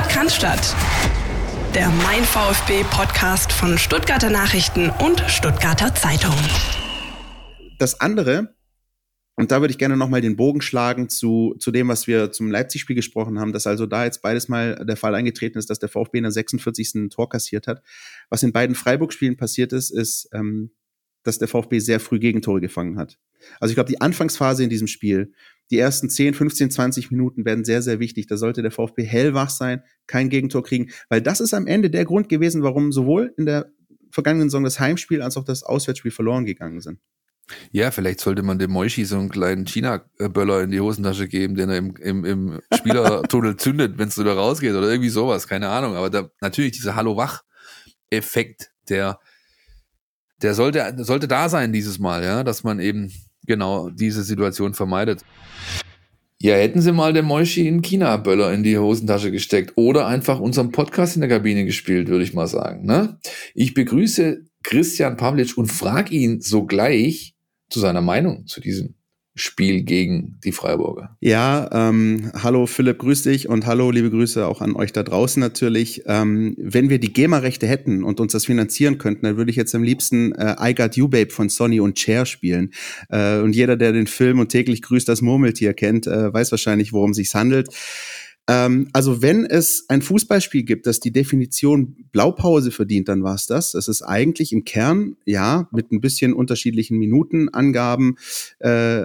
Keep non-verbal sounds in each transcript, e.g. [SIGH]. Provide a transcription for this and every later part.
Sport kann statt. Der Mein VfB Podcast von Stuttgarter Nachrichten und Stuttgarter Zeitung. Das andere, und da würde ich gerne nochmal den Bogen schlagen zu, zu dem, was wir zum Leipzig-Spiel gesprochen haben, dass also da jetzt beides mal der Fall eingetreten ist, dass der VfB in der 46. Tor kassiert hat. Was in beiden Freiburg-Spielen passiert ist, ist, ähm, dass der VfB sehr früh Gegentore gefangen hat. Also ich glaube, die Anfangsphase in diesem Spiel, die ersten 10, 15, 20 Minuten werden sehr, sehr wichtig. Da sollte der VfB hellwach sein, kein Gegentor kriegen, weil das ist am Ende der Grund gewesen, warum sowohl in der vergangenen Saison das Heimspiel als auch das Auswärtsspiel verloren gegangen sind. Ja, vielleicht sollte man dem Moishi so einen kleinen China-Böller in die Hosentasche geben, den er im, im, im Spielertunnel [LAUGHS] zündet, wenn es wieder rausgeht oder irgendwie sowas, keine Ahnung. Aber da, natürlich dieser Hallo-Wach-Effekt, der, der sollte, sollte da sein dieses Mal, ja, dass man eben genau diese Situation vermeidet. Ja, hätten sie mal den Moishi in China-Böller in die Hosentasche gesteckt oder einfach unseren Podcast in der Kabine gespielt, würde ich mal sagen. Ne? Ich begrüße Christian Pavlic und frage ihn sogleich zu seiner Meinung zu diesem Spiel gegen die Freiburger. Ja, ähm, hallo Philipp, grüß dich und hallo, liebe Grüße auch an euch da draußen natürlich. Ähm, wenn wir die GEMA-Rechte hätten und uns das finanzieren könnten, dann würde ich jetzt am liebsten äh, I Got You Babe von Sonny und Cher spielen. Äh, und jeder, der den Film und täglich grüßt das Murmeltier kennt, äh, weiß wahrscheinlich, worum es sich handelt. Ähm, also wenn es ein Fußballspiel gibt, das die Definition Blaupause verdient, dann war es das. Es ist eigentlich im Kern, ja, mit ein bisschen unterschiedlichen Minutenangaben, äh,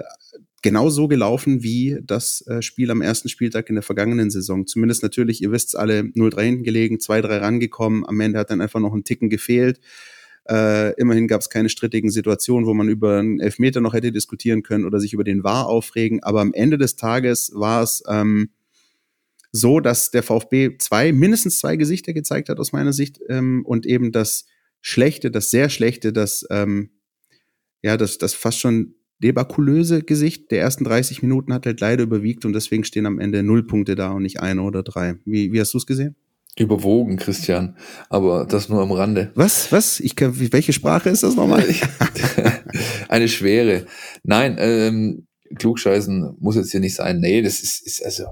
genau so gelaufen wie das äh, Spiel am ersten Spieltag in der vergangenen Saison. Zumindest natürlich, ihr wisst alle, 0-3 hinten gelegen, 2-3 rangekommen. Am Ende hat dann einfach noch ein Ticken gefehlt. Äh, immerhin gab es keine strittigen Situationen, wo man über einen Elfmeter noch hätte diskutieren können oder sich über den War aufregen. Aber am Ende des Tages war es ähm, so, dass der VfB zwei, mindestens zwei Gesichter gezeigt hat aus meiner Sicht ähm, und eben das Schlechte, das sehr Schlechte, das ähm, ja, das, das fast schon debakulöse Gesicht der ersten 30 Minuten hat halt leider überwiegt und deswegen stehen am Ende null Punkte da und nicht eine oder drei. Wie, wie hast du es gesehen? Überwogen, Christian, aber das nur am Rande. Was? Was? Ich kann, welche Sprache ist das nochmal? [LAUGHS] Eine schwere. Nein, ähm, klugscheißen muss jetzt hier nicht sein. Nee, das ist, ist also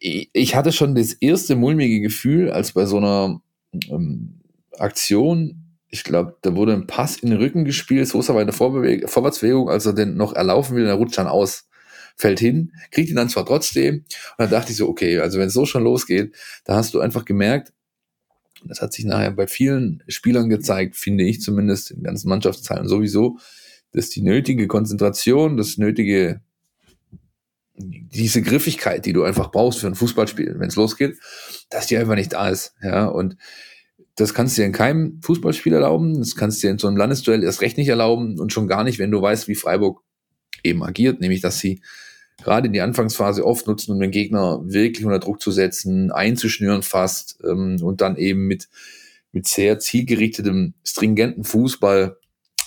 ich hatte schon das erste mulmige Gefühl, als bei so einer ähm, Aktion, ich glaube, da wurde ein Pass in den Rücken gespielt, Sosa war in der Vorbewe Vorwärtsbewegung, als er den noch erlaufen will, dann rutscht dann aus, fällt hin, kriegt ihn dann zwar trotzdem, und dann dachte ich so, okay, also wenn es so schon losgeht, da hast du einfach gemerkt, das hat sich nachher bei vielen Spielern gezeigt, finde ich zumindest, in ganzen Mannschaftsteilen sowieso, dass die nötige Konzentration, das nötige diese Griffigkeit, die du einfach brauchst für ein Fußballspiel, wenn es losgeht, dass die einfach nicht da ist. Ja, und das kannst du dir in keinem Fußballspiel erlauben, das kannst du dir in so einem Landesduell erst recht nicht erlauben und schon gar nicht, wenn du weißt, wie Freiburg eben agiert, nämlich dass sie gerade in die Anfangsphase oft nutzen, um den Gegner wirklich unter Druck zu setzen, einzuschnüren fast ähm, und dann eben mit, mit sehr zielgerichtetem, stringenten Fußball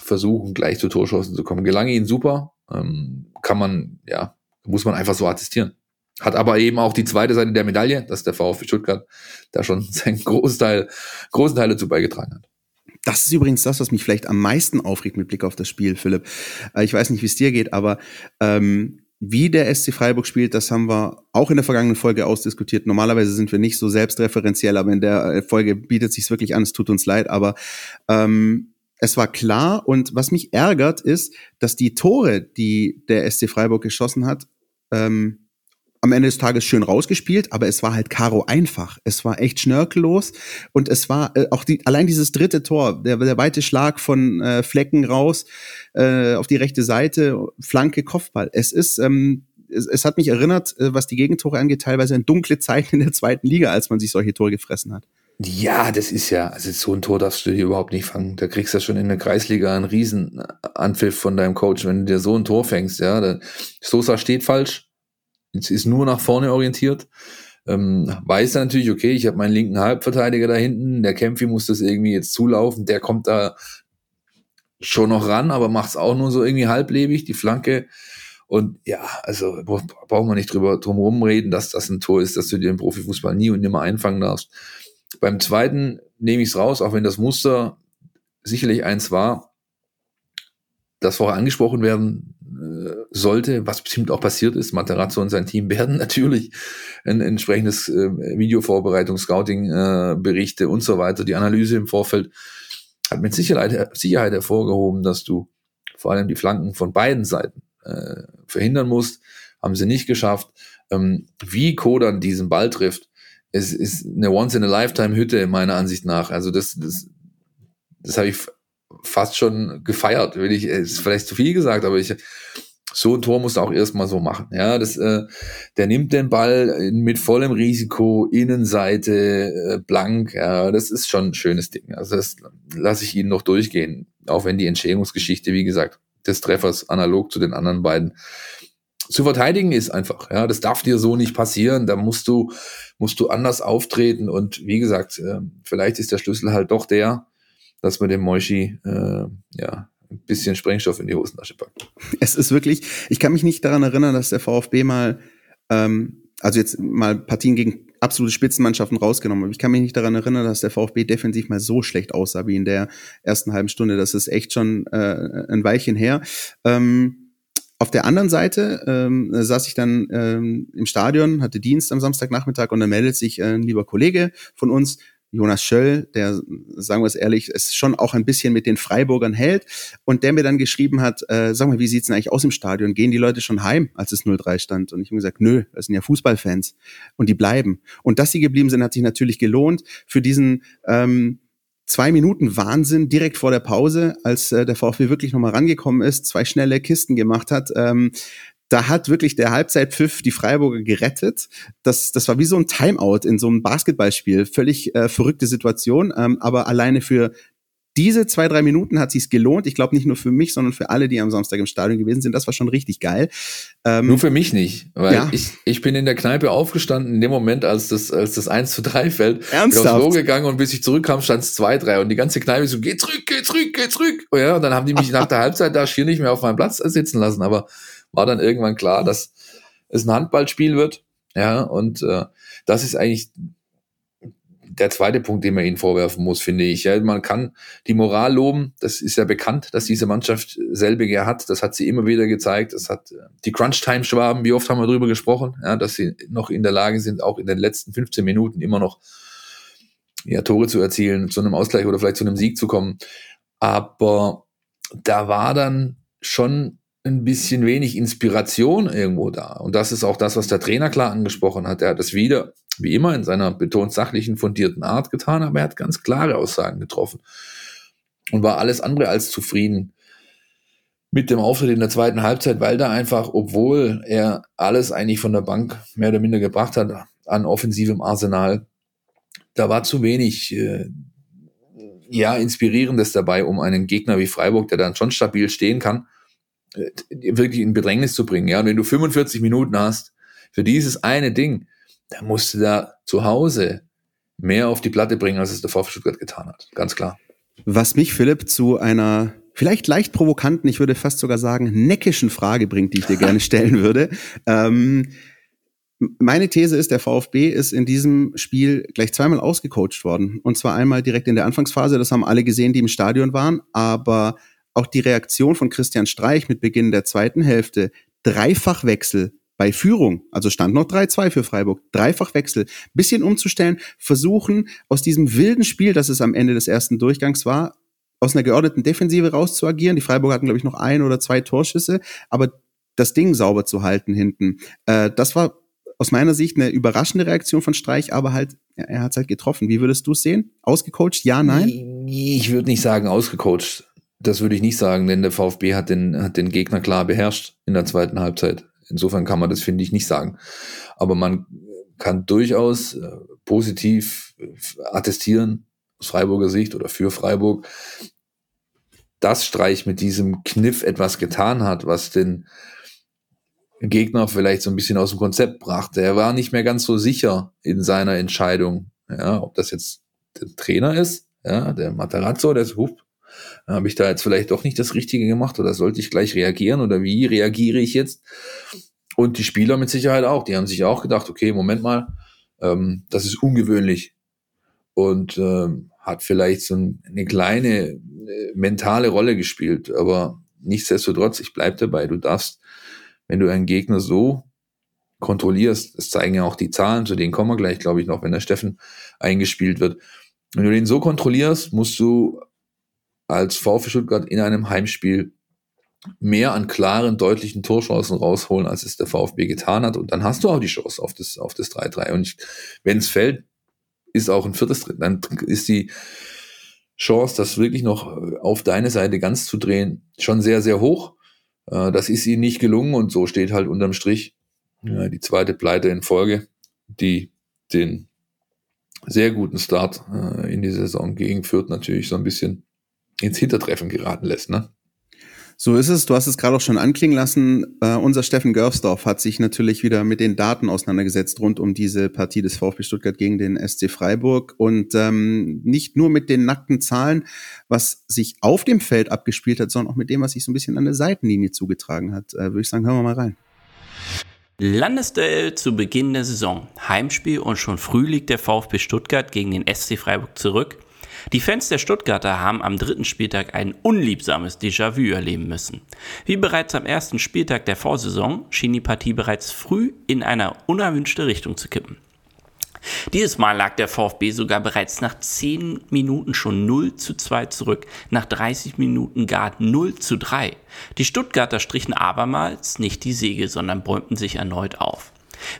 versuchen, gleich zu Torschancen zu kommen. Gelange ihnen super, ähm, kann man, ja, muss man einfach so attestieren. Hat aber eben auch die zweite Seite der Medaille, dass der VfB Stuttgart da schon [LAUGHS] seinen Großteil, großen Teil dazu beigetragen hat. Das ist übrigens das, was mich vielleicht am meisten aufregt mit Blick auf das Spiel, Philipp. Äh, ich weiß nicht, wie es dir geht, aber ähm, wie der SC Freiburg spielt, das haben wir auch in der vergangenen Folge ausdiskutiert. Normalerweise sind wir nicht so selbstreferenziell, aber in der äh, Folge bietet sich wirklich an. Es tut uns leid, aber ähm, es war klar und was mich ärgert ist, dass die Tore, die der SC Freiburg geschossen hat, ähm, am Ende des Tages schön rausgespielt, aber es war halt Karo einfach. Es war echt schnörkellos und es war äh, auch die, allein dieses dritte Tor, der, der weite Schlag von äh, Flecken raus äh, auf die rechte Seite, Flanke, Kopfball. Es ist, ähm, es, es hat mich erinnert, äh, was die Gegentore angeht, teilweise in dunkle Zeiten in der zweiten Liga, als man sich solche Tore gefressen hat. Ja, das ist ja, also so ein Tor darfst du dir überhaupt nicht fangen. Da kriegst du ja schon in der Kreisliga einen riesen Anpfiff von deinem Coach, wenn du dir so ein Tor fängst, ja. Sosa steht falsch, ist nur nach vorne orientiert. Ähm, weiß er natürlich, okay, ich habe meinen linken Halbverteidiger da hinten, der Kämpfi muss das irgendwie jetzt zulaufen, der kommt da schon noch ran, aber macht es auch nur so irgendwie halblebig, die Flanke. Und ja, also brauchen wir nicht drüber drum rumreden, dass das ein Tor ist, dass du dir im Profifußball nie und nimmer einfangen darfst. Beim zweiten nehme ich es raus, auch wenn das Muster sicherlich eins war, das vorher angesprochen werden äh, sollte, was bestimmt auch passiert ist. Materazzo und sein Team [LAUGHS] werden natürlich ein entsprechendes äh, Videovorbereitung, Scouting, äh, Berichte und so weiter, die Analyse im Vorfeld hat mit Sicherheit, Sicherheit hervorgehoben, dass du vor allem die Flanken von beiden Seiten äh, verhindern musst. Haben sie nicht geschafft. Ähm, wie Kodan diesen Ball trifft, es ist eine Once-in-a-Lifetime-Hütte meiner Ansicht nach. Also das, das, das habe ich fast schon gefeiert, will ich, ist vielleicht zu viel gesagt, aber ich, so ein Tor musst du auch erstmal so machen. Ja, das, äh, der nimmt den Ball mit vollem Risiko, Innenseite, äh, blank. Ja, das ist schon ein schönes Ding. Also das lasse ich Ihnen noch durchgehen, auch wenn die Entstehungsgeschichte, wie gesagt, des Treffers analog zu den anderen beiden zu verteidigen ist einfach. Ja, das darf dir so nicht passieren. Da musst du, musst du anders auftreten. Und wie gesagt, äh, vielleicht ist der Schlüssel halt doch der, dass man dem Moishi, äh, ja, ein bisschen Sprengstoff in die Hosentasche packt. [LAUGHS] Es ist wirklich, ich kann mich nicht daran erinnern, dass der VfB mal, ähm, also jetzt mal Partien gegen absolute Spitzenmannschaften rausgenommen. Aber ich kann mich nicht daran erinnern, dass der VfB defensiv mal so schlecht aussah wie in der ersten halben Stunde. Das ist echt schon äh, ein Weilchen her. Ähm, auf der anderen Seite ähm, saß ich dann ähm, im Stadion, hatte Dienst am Samstagnachmittag und dann meldet sich äh, ein lieber Kollege von uns, Jonas Schöll, der, sagen wir es ehrlich, es schon auch ein bisschen mit den Freiburgern hält und der mir dann geschrieben hat, äh, sag mal, wie sieht's denn eigentlich aus im Stadion? Gehen die Leute schon heim, als es 0-3 stand? Und ich habe gesagt, nö, das sind ja Fußballfans und die bleiben. Und dass sie geblieben sind, hat sich natürlich gelohnt für diesen ähm, zwei Minuten Wahnsinn direkt vor der Pause, als äh, der VfB wirklich nochmal rangekommen ist, zwei schnelle Kisten gemacht hat. Ähm, da hat wirklich der Halbzeitpfiff die Freiburger gerettet. Das, das war wie so ein Timeout in so einem Basketballspiel. Völlig äh, verrückte Situation, ähm, aber alleine für diese zwei, drei Minuten hat sich's gelohnt. Ich glaube nicht nur für mich, sondern für alle, die am Samstag im Stadion gewesen sind. Das war schon richtig geil. Ähm, nur für mich nicht, weil ja. ich, ich bin in der Kneipe aufgestanden in dem Moment, als das, als das 1 zu 3 fällt. Ernsthaft? Bin aufs Klo gegangen und bis ich zurückkam, stand es 2, 3 und die ganze Kneipe so, geh zurück, geh zurück, geh zurück. Und, ja, und dann haben die mich [LAUGHS] nach der Halbzeit da schier nicht mehr auf meinem Platz sitzen lassen, aber war dann irgendwann klar, dass es ein Handballspiel wird. Ja, und äh, das ist eigentlich der zweite Punkt, den man ihnen vorwerfen muss, finde ich. Ja, man kann die Moral loben. Das ist ja bekannt, dass diese Mannschaft selbige hat. Das hat sie immer wieder gezeigt. Das hat äh, die Crunch-Time-Schwaben, wie oft haben wir darüber gesprochen, ja, dass sie noch in der Lage sind, auch in den letzten 15 Minuten immer noch ja, Tore zu erzielen, zu einem Ausgleich oder vielleicht zu einem Sieg zu kommen. Aber da war dann schon ein bisschen wenig Inspiration irgendwo da. Und das ist auch das, was der Trainer klar angesprochen hat. Er hat es wieder, wie immer, in seiner betont sachlichen, fundierten Art getan, aber er hat ganz klare Aussagen getroffen und war alles andere als zufrieden mit dem Auftritt in der zweiten Halbzeit, weil da einfach, obwohl er alles eigentlich von der Bank mehr oder minder gebracht hat an offensivem Arsenal, da war zu wenig äh, ja inspirierendes dabei, um einen Gegner wie Freiburg, der dann schon stabil stehen kann, wirklich in Bedrängnis zu bringen. Ja, und wenn du 45 Minuten hast für dieses eine Ding, dann musst du da zu Hause mehr auf die Platte bringen, als es der VfB Stuttgart getan hat. Ganz klar. Was mich, Philipp, zu einer vielleicht leicht provokanten, ich würde fast sogar sagen, neckischen Frage bringt, die ich dir [LAUGHS] gerne stellen würde. Ähm, meine These ist, der VfB ist in diesem Spiel gleich zweimal ausgecoacht worden. Und zwar einmal direkt in der Anfangsphase, das haben alle gesehen, die im Stadion waren, aber auch die Reaktion von Christian Streich mit Beginn der zweiten Hälfte, Dreifachwechsel bei Führung, also stand noch 3-2 für Freiburg, Dreifachwechsel, bisschen umzustellen, versuchen aus diesem wilden Spiel, das es am Ende des ersten Durchgangs war, aus einer geordneten Defensive rauszuagieren. Die Freiburg hatten, glaube ich, noch ein oder zwei Torschüsse, aber das Ding sauber zu halten hinten. Äh, das war aus meiner Sicht eine überraschende Reaktion von Streich, aber halt, er hat es halt getroffen. Wie würdest du es sehen? Ausgecoacht? Ja, nein? Ich würde nicht sagen ausgecoacht. Das würde ich nicht sagen, denn der VfB hat den, hat den Gegner klar beherrscht in der zweiten Halbzeit. Insofern kann man das, finde ich, nicht sagen. Aber man kann durchaus äh, positiv äh, attestieren, aus Freiburger Sicht oder für Freiburg, dass Streich mit diesem Kniff etwas getan hat, was den Gegner vielleicht so ein bisschen aus dem Konzept brachte. Er war nicht mehr ganz so sicher in seiner Entscheidung, ja, ob das jetzt der Trainer ist, ja, der Materazzo, der ist, hup, habe ich da jetzt vielleicht doch nicht das Richtige gemacht oder sollte ich gleich reagieren oder wie reagiere ich jetzt? Und die Spieler mit Sicherheit auch. Die haben sich auch gedacht, okay, Moment mal, ähm, das ist ungewöhnlich und ähm, hat vielleicht so eine kleine äh, mentale Rolle gespielt. Aber nichtsdestotrotz, ich bleibe dabei, du darfst, wenn du einen Gegner so kontrollierst, das zeigen ja auch die Zahlen, zu denen kommen wir gleich, glaube ich, noch, wenn der Steffen eingespielt wird. Wenn du den so kontrollierst, musst du als VfB Stuttgart in einem Heimspiel mehr an klaren, deutlichen Torchancen rausholen, als es der VfB getan hat. Und dann hast du auch die Chance auf das, auf das 3-3. Und wenn es fällt, ist auch ein viertes drin. Dann ist die Chance, das wirklich noch auf deine Seite ganz zu drehen, schon sehr, sehr hoch. Äh, das ist ihnen nicht gelungen und so steht halt unterm Strich die zweite Pleite in Folge, die den sehr guten Start äh, in die Saison gegen Fürth natürlich so ein bisschen ins Hintertreffen geraten lässt. Ne? So ist es. Du hast es gerade auch schon anklingen lassen. Äh, unser Steffen Görfsdorf hat sich natürlich wieder mit den Daten auseinandergesetzt rund um diese Partie des VfB Stuttgart gegen den SC Freiburg und ähm, nicht nur mit den nackten Zahlen, was sich auf dem Feld abgespielt hat, sondern auch mit dem, was sich so ein bisschen an der Seitenlinie zugetragen hat. Äh, Würde ich sagen, hören wir mal rein. Landesduell zu Beginn der Saison. Heimspiel und schon früh liegt der VfB Stuttgart gegen den SC Freiburg zurück. Die Fans der Stuttgarter haben am dritten Spieltag ein unliebsames Déjà-vu erleben müssen. Wie bereits am ersten Spieltag der Vorsaison schien die Partie bereits früh in eine unerwünschte Richtung zu kippen. Dieses Mal lag der VfB sogar bereits nach 10 Minuten schon 0 zu 2 zurück, nach 30 Minuten gar 0 zu 3. Die Stuttgarter strichen abermals nicht die Säge, sondern bäumten sich erneut auf.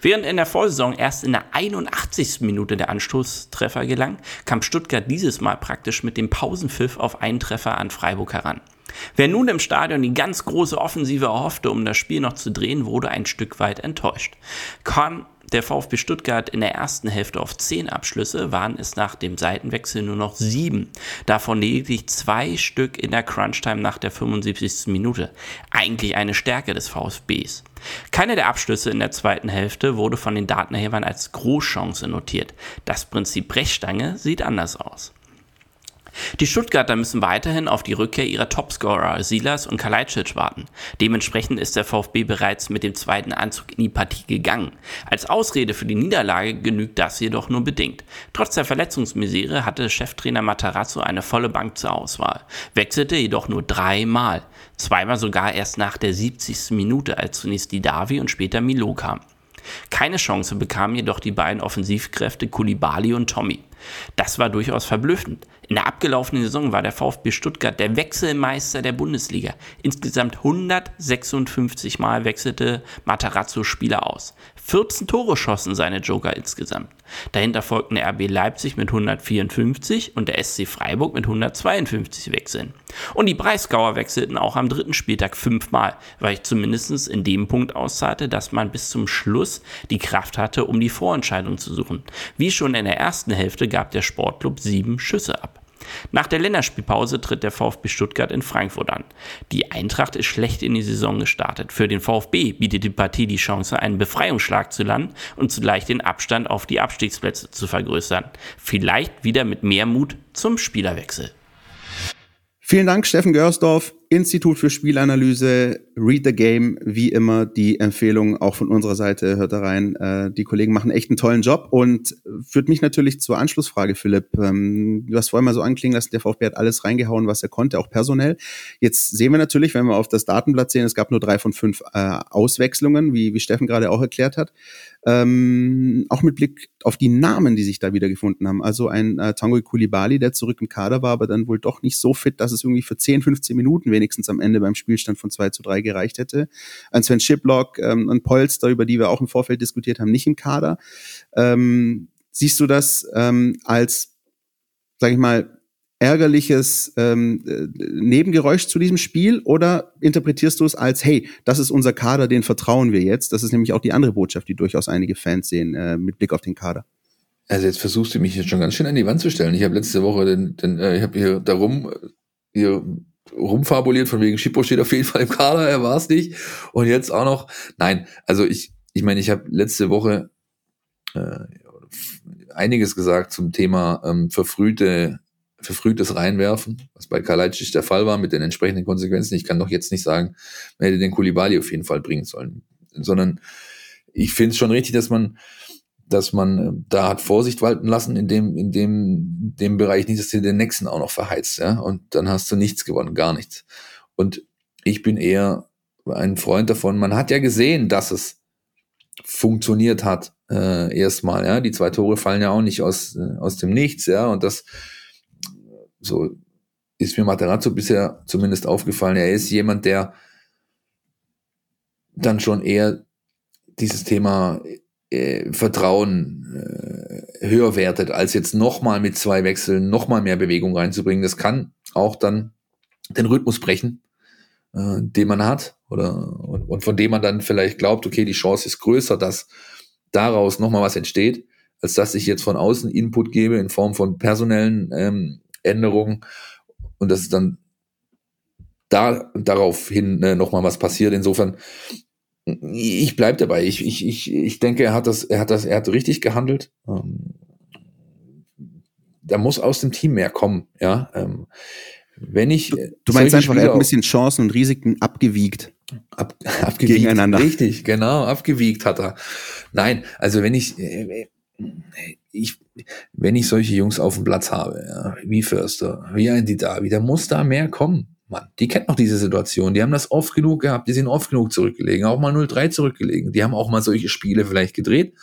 Während in der Vorsaison erst in der 81. Minute der Anstoßtreffer gelang, kam Stuttgart dieses Mal praktisch mit dem Pausenpfiff auf einen Treffer an Freiburg heran. Wer nun im Stadion die ganz große Offensive erhoffte, um das Spiel noch zu drehen, wurde ein Stück weit enttäuscht. Kann der VfB Stuttgart in der ersten Hälfte auf zehn Abschlüsse, waren es nach dem Seitenwechsel nur noch sieben. Davon lediglich zwei Stück in der Crunchtime nach der 75. Minute. Eigentlich eine Stärke des VfBs. Keine der Abschlüsse in der zweiten Hälfte wurde von den Datenerhebern als Großchance notiert. Das Prinzip Brechstange sieht anders aus. Die Stuttgarter müssen weiterhin auf die Rückkehr ihrer Topscorer Silas und Kalajdzic warten. Dementsprechend ist der VfB bereits mit dem zweiten Anzug in die Partie gegangen. Als Ausrede für die Niederlage genügt das jedoch nur bedingt. Trotz der Verletzungsmisere hatte Cheftrainer Matarazzo eine volle Bank zur Auswahl, wechselte jedoch nur dreimal. Zweimal sogar erst nach der 70. Minute, als zunächst die Davi und später Milo kam. Keine Chance bekamen jedoch die beiden Offensivkräfte Kulibali und Tommy. Das war durchaus verblüffend. In der abgelaufenen Saison war der VfB Stuttgart der Wechselmeister der Bundesliga. Insgesamt 156 Mal wechselte Matarazzo Spieler aus. 14 Tore schossen seine Joker insgesamt. Dahinter folgten RB Leipzig mit 154 und der SC Freiburg mit 152 Wechseln. Und die Breisgauer wechselten auch am dritten Spieltag fünfmal, weil ich zumindest in dem Punkt auszahlte, dass man bis zum Schluss die Kraft hatte, um die Vorentscheidung zu suchen. Wie schon in der ersten Hälfte gab der Sportclub sieben Schüsse ab. Nach der Länderspielpause tritt der VfB Stuttgart in Frankfurt an. Die Eintracht ist schlecht in die Saison gestartet. Für den VfB bietet die Partie die Chance, einen Befreiungsschlag zu landen und zugleich den Abstand auf die Abstiegsplätze zu vergrößern. Vielleicht wieder mit mehr Mut zum Spielerwechsel. Vielen Dank, Steffen Görsdorf, Institut für Spielanalyse, Read the Game, wie immer die Empfehlung auch von unserer Seite, hört da rein. Äh, die Kollegen machen echt einen tollen Job und führt mich natürlich zur Anschlussfrage, Philipp. Ähm, du hast vorhin mal so anklingen lassen, der VfB hat alles reingehauen, was er konnte, auch personell. Jetzt sehen wir natürlich, wenn wir auf das Datenblatt sehen, es gab nur drei von fünf äh, Auswechslungen, wie, wie Steffen gerade auch erklärt hat. Ähm, auch mit Blick auf die Namen, die sich da wieder gefunden haben. Also ein äh, Tanguy Kulibali, der zurück im Kader war, aber dann wohl doch nicht so fit, dass es irgendwie für 10, 15 Minuten wenigstens am Ende beim Spielstand von 2 zu 3 gereicht hätte. Ein Sven Shiplock, ähm, ein Polster, über die wir auch im Vorfeld diskutiert haben, nicht im Kader. Ähm, siehst du das ähm, als, sag ich mal, ärgerliches ähm, äh, Nebengeräusch zu diesem Spiel oder interpretierst du es als, hey, das ist unser Kader, den vertrauen wir jetzt? Das ist nämlich auch die andere Botschaft, die durchaus einige Fans sehen äh, mit Blick auf den Kader. Also jetzt versuchst du mich jetzt schon ganz schön an die Wand zu stellen. Ich habe letzte Woche den, den äh, ich habe hier darum hier rumfabuliert von wegen Schippo steht auf jeden Fall im Kader, er war es nicht und jetzt auch noch. Nein, also ich ich meine, ich habe letzte Woche äh, einiges gesagt zum Thema ähm, verfrühte verfrühtes Reinwerfen, was bei Kalajdzic der Fall war mit den entsprechenden Konsequenzen. Ich kann doch jetzt nicht sagen, man hätte den Kulibali auf jeden Fall bringen sollen, sondern ich finde es schon richtig, dass man, dass man äh, da hat Vorsicht walten lassen in dem, in dem, dem Bereich nicht, dass du den nächsten auch noch verheizt, ja, und dann hast du nichts gewonnen, gar nichts. Und ich bin eher ein Freund davon. Man hat ja gesehen, dass es funktioniert hat äh, erstmal. Ja, die zwei Tore fallen ja auch nicht aus äh, aus dem Nichts. Ja, und das so ist mir Materazzo bisher zumindest aufgefallen. Er ist jemand, der dann schon eher dieses Thema äh, Vertrauen äh, höher wertet, als jetzt nochmal mit zwei Wechseln nochmal mehr Bewegung reinzubringen. Das kann auch dann den Rhythmus brechen, äh, den man hat oder und, und von dem man dann vielleicht glaubt, okay, die Chance ist größer, dass daraus nochmal was entsteht, als dass ich jetzt von außen Input gebe in Form von personellen ähm, Änderungen und dass dann da daraufhin äh, nochmal was passiert. Insofern ich bleib dabei. Ich, ich, ich, ich denke, er hat das, er hat das, er hat richtig gehandelt. Ähm, da muss aus dem Team mehr kommen, ja. Ähm, wenn ich. Du, du meinst einfach, Spieler er hat ein bisschen Chancen und Risiken abgewiegt. Ab, [LAUGHS] abgewiegt. Gegeneinander. Richtig, genau, abgewiegt hat er. Nein, also wenn ich, äh, ich, wenn ich solche Jungs auf dem Platz habe, ja, wie Förster, wie ein Didavi, da muss da mehr kommen. Mann, die kennt noch diese Situation. Die haben das oft genug gehabt. Die sind oft genug zurückgelegen. Auch mal 0-3 zurückgelegen. Die haben auch mal solche Spiele vielleicht gedreht.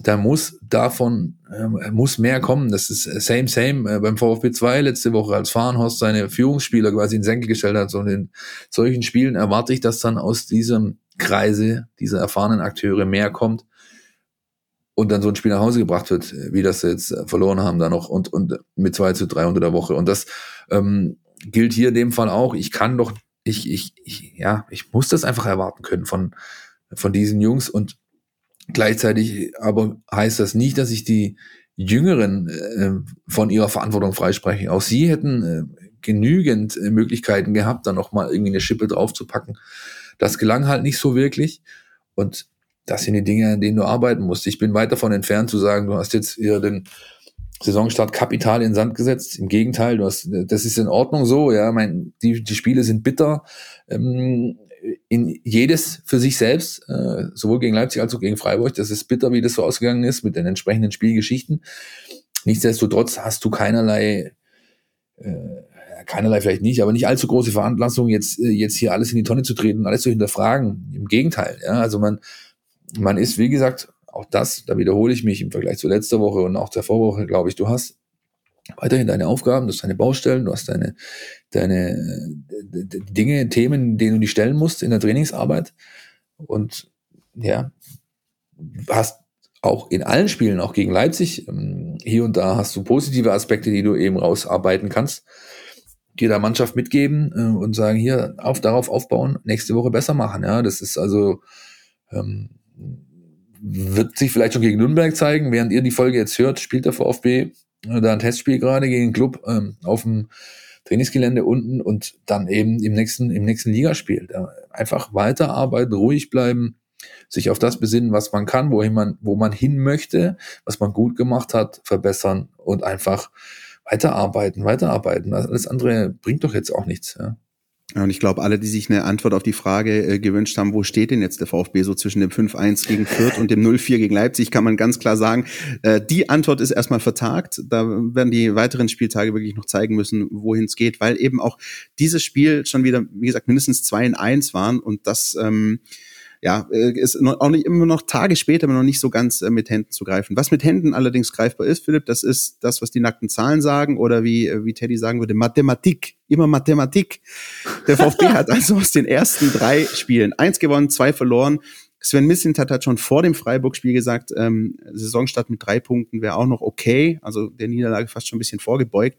Da muss davon, äh, muss mehr kommen. Das ist same, same. Äh, beim VfB 2 letzte Woche, als Fahrenhorst seine Führungsspieler quasi in Senkel gestellt hat. So in solchen Spielen erwarte ich, dass dann aus diesem Kreise dieser erfahrenen Akteure mehr kommt und dann so ein Spiel nach Hause gebracht wird, wie das jetzt verloren haben da noch und, und mit 2 zu 3 unter der Woche. Und das ähm, gilt hier in dem Fall auch. Ich kann doch, ich, ich, ich, ja, ich muss das einfach erwarten können von, von diesen Jungs und gleichzeitig aber heißt das nicht, dass ich die Jüngeren äh, von ihrer Verantwortung freispreche. Auch sie hätten äh, genügend äh, Möglichkeiten gehabt, dann nochmal irgendwie eine Schippe draufzupacken. Das gelang halt nicht so wirklich und das sind die Dinge, an denen du arbeiten musst. Ich bin weit davon entfernt zu sagen, du hast jetzt hier den Saisonstart kapital in Sand gesetzt. Im Gegenteil, du hast, das ist in Ordnung so, ja. Mein, die, die Spiele sind bitter. Ähm, in jedes für sich selbst, äh, sowohl gegen Leipzig als auch gegen Freiburg. Das ist bitter, wie das so ausgegangen ist mit den entsprechenden Spielgeschichten. Nichtsdestotrotz hast du keinerlei, äh, keinerlei vielleicht nicht, aber nicht allzu große Veranlassung, jetzt, äh, jetzt hier alles in die Tonne zu treten, alles zu hinterfragen. Im Gegenteil, ja. Also man, man ist, wie gesagt, auch das, da wiederhole ich mich im Vergleich zu letzter Woche und auch der Vorwoche, glaube ich, du hast weiterhin deine Aufgaben, du hast deine Baustellen, du hast deine, deine äh, Dinge, Themen, denen du dich stellen musst in der Trainingsarbeit. Und ja, hast auch in allen Spielen, auch gegen Leipzig, ähm, hier und da hast du positive Aspekte, die du eben rausarbeiten kannst, dir der Mannschaft mitgeben äh, und sagen, hier, auf, darauf aufbauen, nächste Woche besser machen. Ja, das ist also ähm, wird sich vielleicht schon gegen Nürnberg zeigen. Während ihr die Folge jetzt hört, spielt der VfB äh, da ein Testspiel gerade gegen den Club ähm, auf dem Trainingsgelände unten und dann eben im nächsten, im nächsten Ligaspiel. Da einfach weiterarbeiten, ruhig bleiben, sich auf das besinnen, was man kann, wohin man, wo man hin möchte, was man gut gemacht hat, verbessern und einfach weiterarbeiten, weiterarbeiten. Alles andere bringt doch jetzt auch nichts. Ja. Und ich glaube, alle, die sich eine Antwort auf die Frage äh, gewünscht haben, wo steht denn jetzt der VfB so zwischen dem 5-1 gegen Fürth und dem 0-4 gegen Leipzig, kann man ganz klar sagen, äh, die Antwort ist erstmal vertagt. Da werden die weiteren Spieltage wirklich noch zeigen müssen, wohin es geht, weil eben auch dieses Spiel schon wieder, wie gesagt, mindestens 2 in 1 waren und das ähm, ja, äh, ist auch nicht immer noch Tage später noch nicht so ganz äh, mit Händen zu greifen. Was mit Händen allerdings greifbar ist, Philipp, das ist das, was die nackten Zahlen sagen oder wie, äh, wie Teddy sagen würde, Mathematik. Immer Mathematik. Der VfB [LAUGHS] hat also aus den ersten drei Spielen eins gewonnen, zwei verloren. Sven Mislintat hat schon vor dem Freiburg-Spiel gesagt, ähm, Saisonstart mit drei Punkten wäre auch noch okay. Also der Niederlage fast schon ein bisschen vorgebeugt.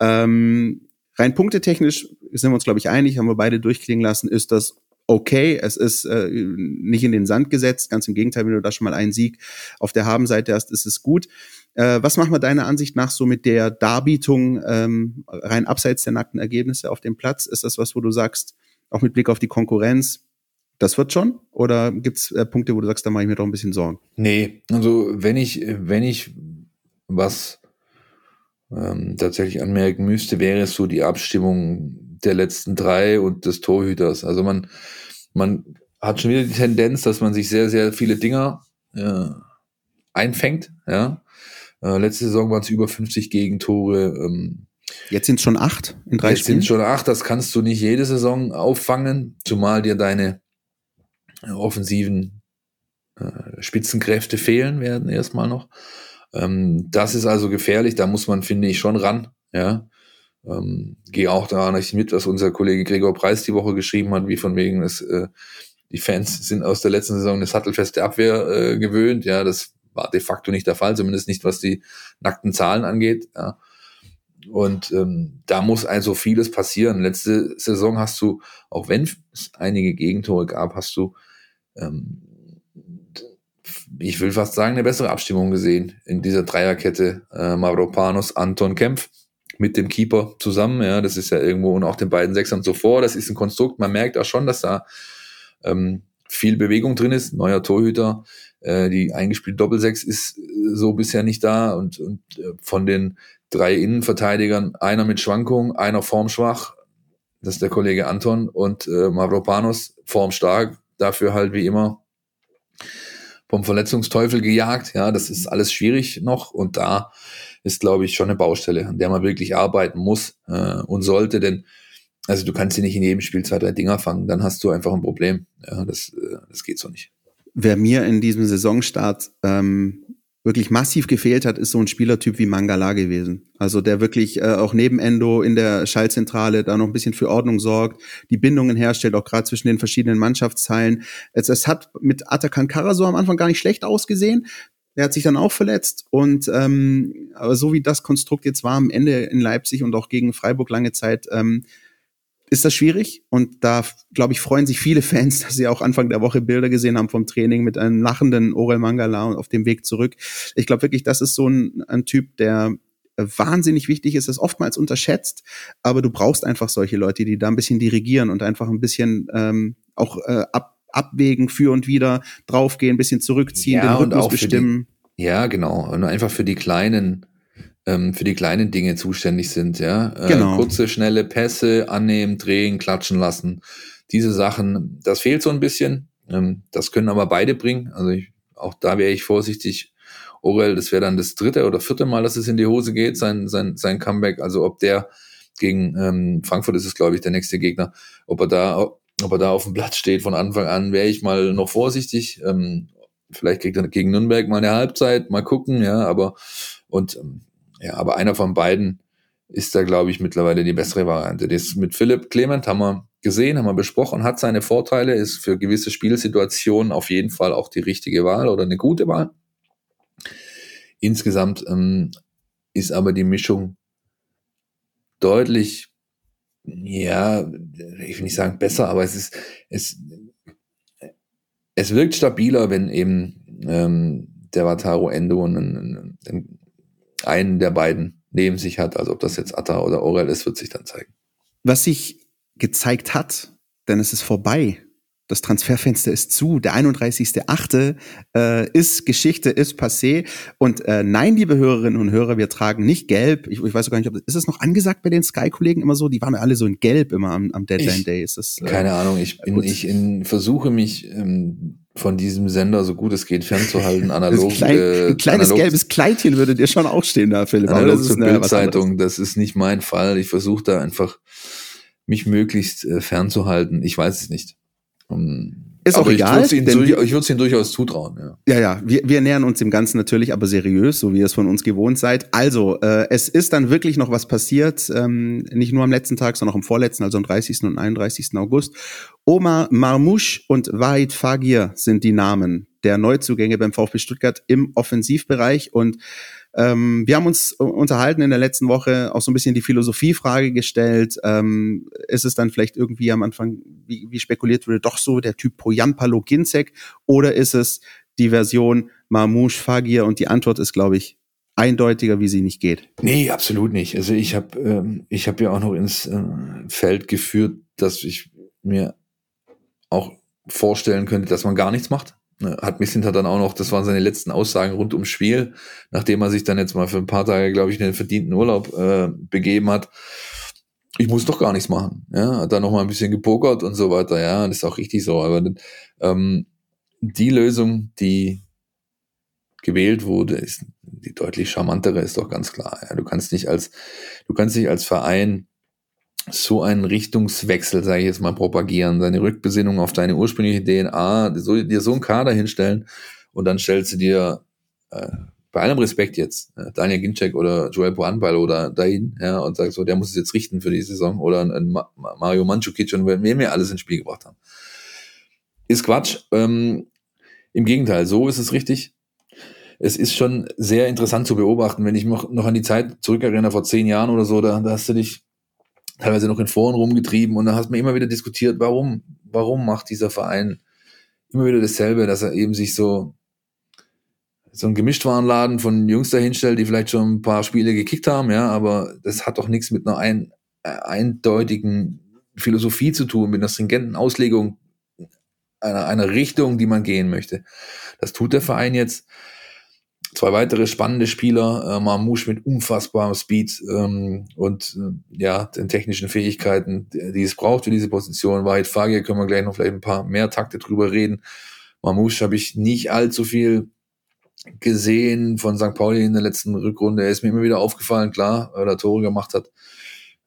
Ähm, rein punktetechnisch sind wir uns, glaube ich, einig, haben wir beide durchklingen lassen, ist das okay. Es ist äh, nicht in den Sand gesetzt. Ganz im Gegenteil, wenn du da schon mal einen Sieg auf der Habenseite hast, ist es gut. Äh, was machen wir deiner Ansicht nach so mit der Darbietung ähm, rein abseits der nackten Ergebnisse auf dem Platz? Ist das was, wo du sagst, auch mit Blick auf die Konkurrenz, das wird schon? Oder gibt es äh, Punkte, wo du sagst, da mache ich mir doch ein bisschen Sorgen? Nee, also wenn ich, wenn ich was ähm, tatsächlich anmerken müsste, wäre es so die Abstimmung der letzten drei und des Torhüters. Also man, man hat schon wieder die Tendenz, dass man sich sehr, sehr viele Dinger äh, einfängt. Ja. Äh, letzte Saison waren es über 50 Gegentore. Ähm, Jetzt sind es schon acht in drei Jetzt sind schon acht, das kannst du nicht jede Saison auffangen, zumal dir deine offensiven äh, Spitzenkräfte fehlen werden erstmal noch. Ähm, das ist also gefährlich, da muss man, finde ich, schon ran. Ja, ähm, gehe auch da nicht mit, was unser Kollege Gregor Preis die Woche geschrieben hat, wie von wegen, dass äh, die Fans sind aus der letzten Saison eine sattelfeste Abwehr äh, gewöhnt. Ja, das war de facto nicht der Fall, zumindest nicht, was die nackten Zahlen angeht. Ja. Und ähm, da muss also vieles passieren. Letzte Saison hast du, auch wenn es einige Gegentore gab, hast du, ähm, ich will fast sagen, eine bessere Abstimmung gesehen in dieser Dreierkette. Äh, Mavropanos, Anton Kempf mit dem Keeper zusammen. Ja, das ist ja irgendwo und auch den beiden Sechsern zuvor. Das ist ein Konstrukt. Man merkt auch schon, dass da ähm, viel Bewegung drin ist. Neuer Torhüter, äh, die eingespielte Doppelsechs ist äh, so bisher nicht da und, und äh, von den drei Innenverteidigern einer mit Schwankung, einer formschwach, das ist der Kollege Anton und äh, Mavropanos formstark, dafür halt wie immer vom Verletzungsteufel gejagt. Ja, das ist alles schwierig noch und da ist, glaube ich, schon eine Baustelle, an der man wirklich arbeiten muss äh, und sollte, denn also du kannst sie nicht in jedem Spiel zwei, drei Dinger fangen, dann hast du einfach ein Problem. Ja, das, äh, das geht so nicht. Wer mir in diesem Saisonstart ähm, wirklich massiv gefehlt hat, ist so ein Spielertyp wie Mangala gewesen. Also der wirklich äh, auch neben Endo in der Schaltzentrale da noch ein bisschen für Ordnung sorgt, die Bindungen herstellt, auch gerade zwischen den verschiedenen Mannschaftsteilen. Es, es hat mit Atakan Karasor am Anfang gar nicht schlecht ausgesehen. Er hat sich dann auch verletzt und ähm, aber so wie das Konstrukt jetzt war am Ende in Leipzig und auch gegen Freiburg lange Zeit, ähm, ist das schwierig. Und da, glaube ich, freuen sich viele [LAUGHS] Fans, dass sie auch Anfang der Woche Bilder gesehen haben vom Training mit einem lachenden Orel Mangala auf dem Weg zurück. Ich glaube wirklich, das ist so ein, ein Typ, der wahnsinnig wichtig ist, ist oftmals unterschätzt, aber du brauchst einfach solche Leute, die da ein bisschen dirigieren und einfach ein bisschen ähm, auch äh, ab, abwägen, für und wieder draufgehen, ein bisschen zurückziehen, Ja, den und Rhythmus auch für die- bestimmen. Ja, genau. Und einfach für die kleinen, ähm, für die kleinen Dinge zuständig sind, ja. Äh, Genau. Kurze, schnelle Pässe annehmen, drehen, klatschen lassen. Diese Sachen, das fehlt so ein bisschen. Ähm, das können aber beide bringen. Also ich, auch da wäre ich vorsichtig. Orel, das wäre dann das dritte oder vierte Mal, dass es in die Hose geht, sein, sein, sein Comeback. Also ob der gegen ähm, Frankfurt ist es, glaube ich, der nächste Gegner, ob er da, ob er da auf dem Platz steht von Anfang an, wäre ich mal noch vorsichtig. Ähm, vielleicht kriegt er gegen Nürnberg mal eine Halbzeit, mal gucken, ja, aber und ähm, ja, aber einer von beiden ist da, glaube ich, mittlerweile die bessere Variante. Das mit Philipp Clement haben wir gesehen, haben wir besprochen, hat seine Vorteile, ist für gewisse Spielsituationen auf jeden Fall auch die richtige Wahl oder eine gute Wahl. Insgesamt ähm, ist aber die Mischung deutlich, ja, ich will nicht sagen besser, aber es ist, es, es wirkt stabiler, wenn eben ähm, der Wataru Endo einen, einen, einen der beiden neben sich hat. Also ob das jetzt Atta oder Orel ist, wird sich dann zeigen. Was sich gezeigt hat, denn es ist vorbei. Das Transferfenster ist zu. Der 31.8. Äh, ist Geschichte, ist passé. Und äh, nein, liebe Hörerinnen und Hörer, wir tragen nicht gelb. Ich, ich weiß gar nicht, ob ist es noch angesagt bei den Sky-Kollegen immer so? Die waren alle so in gelb immer am, am Deadline Day. Ist das, äh, Keine Ahnung, ich, bin, gut. ich in, versuche mich ähm, von diesem Sender so gut es geht fernzuhalten, [LAUGHS] analog, klein, äh, ein kleines analog, gelbes Kleidchen würde dir schon auch stehen da, Philipp. Analog das zur. Bildzeitung. Das ist nicht mein Fall. Ich versuche da einfach mich möglichst äh, fernzuhalten. Ich weiß es nicht. Ähm, Ist auch aber egal, Ich würde es ihnen durchaus zutrauen. Ja. Ja, ja, wir, wir nähern uns dem Ganzen natürlich, aber seriös, so wie ihr es von uns gewohnt seid. Also, äh, es ist dann wirklich noch was passiert, ähm, nicht nur am letzten Tag, sondern auch am vorletzten, also am 30. und 31. August. Omar Marmouche und Wahid Fagir sind die Namen der Neuzugänge beim VfB Stuttgart im Offensivbereich und ähm, wir haben uns äh, unterhalten in der letzten Woche, auch so ein bisschen die Philosophiefrage gestellt. Ähm, ist es dann vielleicht irgendwie am Anfang, wie, wie spekuliert wurde, doch so der Typ Poyampalo Ginzek oder ist es die Version Marmouche Fagir und die Antwort ist, glaube ich, eindeutiger, wie sie nicht geht. Nee, absolut nicht. Also ich habe ähm, ich habe ja auch noch ins äh, Feld geführt, dass ich mir auch vorstellen könnte, dass man gar nichts macht. Ne, Hat Missinter dann auch noch, das waren seine letzten Aussagen rund ums Spiel, nachdem er sich dann jetzt mal für ein paar Tage, glaube ich, in den verdienten Urlaub äh, begeben hat. Ich muss doch gar nichts machen. Ja, hat dann noch mal ein bisschen gepokert und so weiter. Ja, das ist auch richtig so. Aber ähm, die Lösung, die gewählt wurde, ist die deutlich charmantere ist doch ganz klar. Ja, du kannst nicht als, du kannst nicht als Verein so einen Richtungswechsel, sage ich jetzt mal, propagieren, deine Rückbesinnung auf deine ursprüngliche DNA, so, dir so einen Kader hinstellen und dann stellst du dir äh, bei allem Respekt jetzt, äh, Daniel Ginczek oder Joel Poanbal oder Dain, ja, und sagst so, der muss es jetzt richten für die Saison oder ein, ein Mario Mandzukic und wer mir alles ins Spiel gebracht haben. Ist Quatsch. Ähm, Im Gegenteil, so ist es richtig. Es ist schon sehr interessant zu beobachten, wenn ich noch, noch an die Zeit zurückerinnere, vor zehn Jahren oder so, da, da hast du dich teilweise noch in Foren rumgetrieben und da hast man immer wieder diskutiert, warum, warum macht dieser Verein immer wieder dasselbe, dass er eben sich so so ein Gemischtwarenladen von Jungs dahinstellt, die vielleicht schon ein paar Spiele gekickt haben, ja, aber das hat doch nichts mit einer ein, äh, eindeutigen Philosophie zu tun, mit einer stringenten Auslegung einer, einer Richtung, die man gehen möchte. Das tut der Verein jetzt. Zwei weitere spannende Spieler, äh, Marmouche mit unfassbarem Speed ähm, und äh, ja, den technischen Fähigkeiten, die, es braucht für diese Position. Wahrheit Fagier können wir gleich noch vielleicht ein paar mehr Takte drüber reden. Marmouche habe ich nicht allzu viel gesehen von St. Pauli in der letzten Rückrunde. Er ist mir immer wieder aufgefallen, klar, weil er Tore gemacht hat.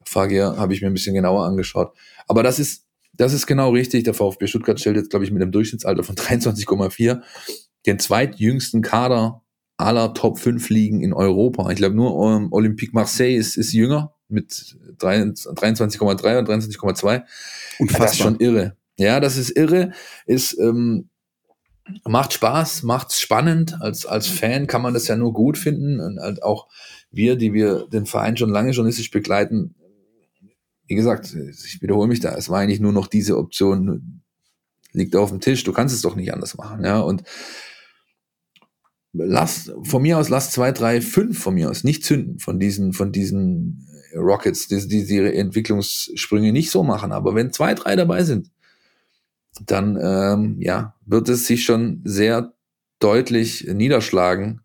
Fagier habe ich mir ein bisschen genauer angeschaut. Aber das ist, das ist genau richtig. Der VfB Stuttgart stellt jetzt, glaube ich, mit einem Durchschnittsalter von [LAUGHS] 23,4 den zweitjüngsten Kader aller Top 5 Ligen in Europa. Ich glaube, nur ähm, Olympique Marseille ist, ist jünger mit 23,3 und 23,2. Das ist schon irre. Ja, das ist irre. Ist, ähm, macht Spaß, macht's spannend. Als, als Fan kann man das ja nur gut finden. Und halt auch wir, die wir den Verein schon lange journalistisch begleiten, wie gesagt, ich wiederhole mich da, es war eigentlich nur noch diese Option, liegt auf dem Tisch, du kannst es doch nicht anders machen, ja, und lass, von mir aus, lass zwei, drei, fünf von mir aus nicht zünden von diesen, von diesen Rockets, die, die, ihre Entwicklungssprünge nicht so machen, aber wenn zwei, drei dabei sind, dann ähm, ja, wird es sich schon sehr deutlich niederschlagen